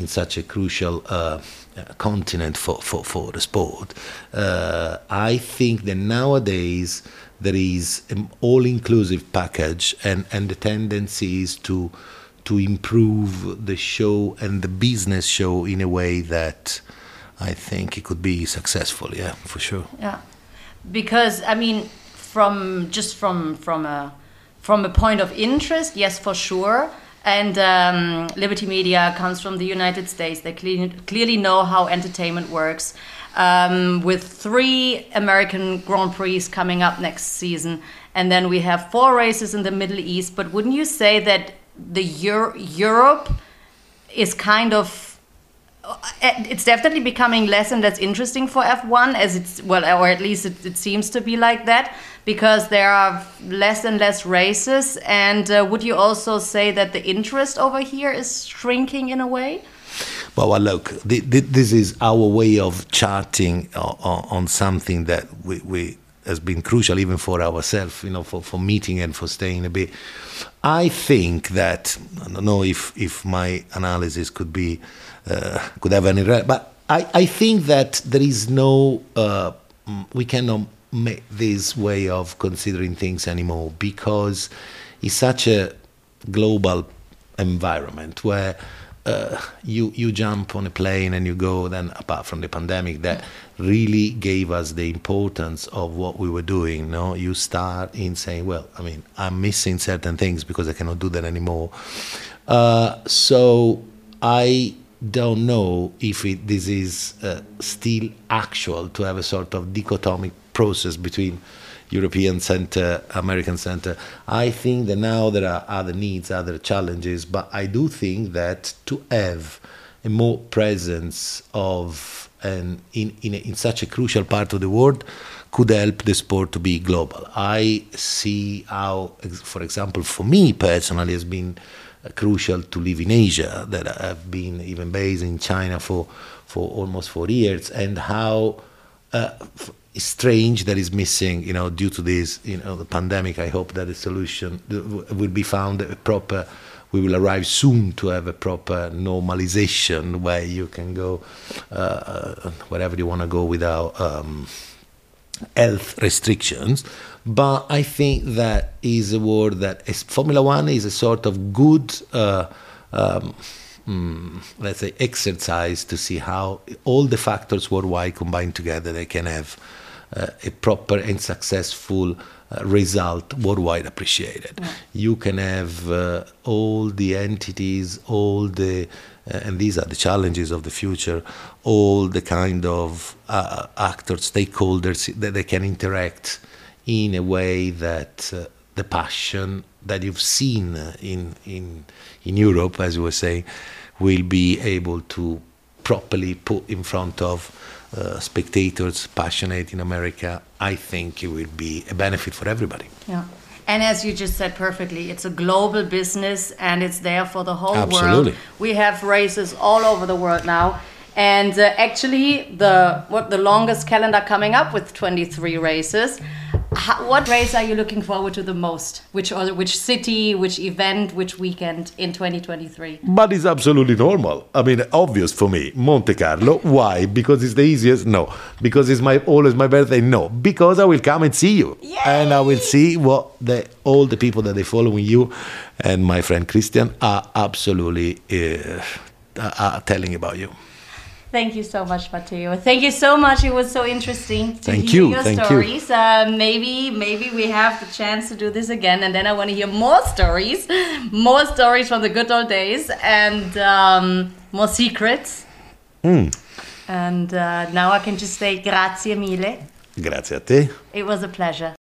in such a crucial uh, continent for, for, for the sport. Uh, I think that nowadays there is an all-inclusive package, and, and the tendency is to to improve the show and the business show in a way that I think it could be successful. Yeah, for sure. Yeah, because I mean from just from from a from a point of interest, yes, for sure. And um, Liberty Media comes from the United States. They cle- clearly know how entertainment works. Um, with three American Grand Prix coming up next season, and then we have four races in the Middle East. But wouldn't you say that the Euro- Europe is kind of it's definitely becoming less and less interesting for F1 as it's well or at least it, it seems to be like that because there are less and less races and uh, would you also say that the interest over here is shrinking in a way well, well look the, the, this is our way of charting on, on something that we, we has been crucial even for ourselves, you know, for, for meeting and for staying a bit. I think that I don't know if if my analysis could be uh, could have any, but I, I think that there is no uh, we cannot this way of considering things anymore because it's such a global environment where uh, you you jump on a plane and you go then apart from the pandemic that really gave us the importance of what we were doing no? You start in saying well i mean i'm missing certain things because i cannot do that anymore. Uh, so i don't know if it, this is uh, still actual to have a sort of dichotomic process between European center, American center. I think that now there are other needs, other challenges, but I do think that to have a more presence of and in, in, in such a crucial part of the world could help the sport to be global. I see how, for example, for me personally, has been uh, crucial to live in Asia. That I've been even based in China for for almost four years, and how uh, strange that is missing, you know, due to this, you know, the pandemic. I hope that a solution will be found a proper. We will arrive soon to have a proper normalization where you can go uh, wherever you want to go without um, health restrictions. But I think that is a word that is, Formula One is a sort of good. Uh, um, mm, let's say exercise to see how all the factors worldwide combined together they can have uh, a proper and successful uh, result worldwide appreciated. Yeah. You can have uh, all the entities, all the uh, and these are the challenges of the future. All the kind of uh, actors, stakeholders that they can interact in a way that uh, the passion that you've seen in in in Europe, as you were saying, will be able to properly put in front of uh, spectators passionate in America, I think it will be a benefit for everybody. Yeah. And as you just said perfectly, it's a global business and it's there for the whole Absolutely. world. We have races all over the world now. And uh, actually, the what the longest calendar coming up with 23 races. How, what race are you looking forward to the most? Which or which city, which event, which weekend in 2023? But it's absolutely normal. I mean, obvious for me. Monte Carlo. Why? Because it's the easiest? No. Because it's my always my birthday? No. Because I will come and see you, Yay! and I will see what the all the people that they following you, and my friend Christian are absolutely uh, are telling about you. Thank you so much, Matteo. Thank you so much. It was so interesting to Thank hear you. your Thank stories. You. Uh, maybe, maybe we have the chance to do this again, and then I want to hear more stories, more stories from the good old days, and um, more secrets. Mm. And uh, now I can just say grazie mille. Grazie a te. It was a pleasure.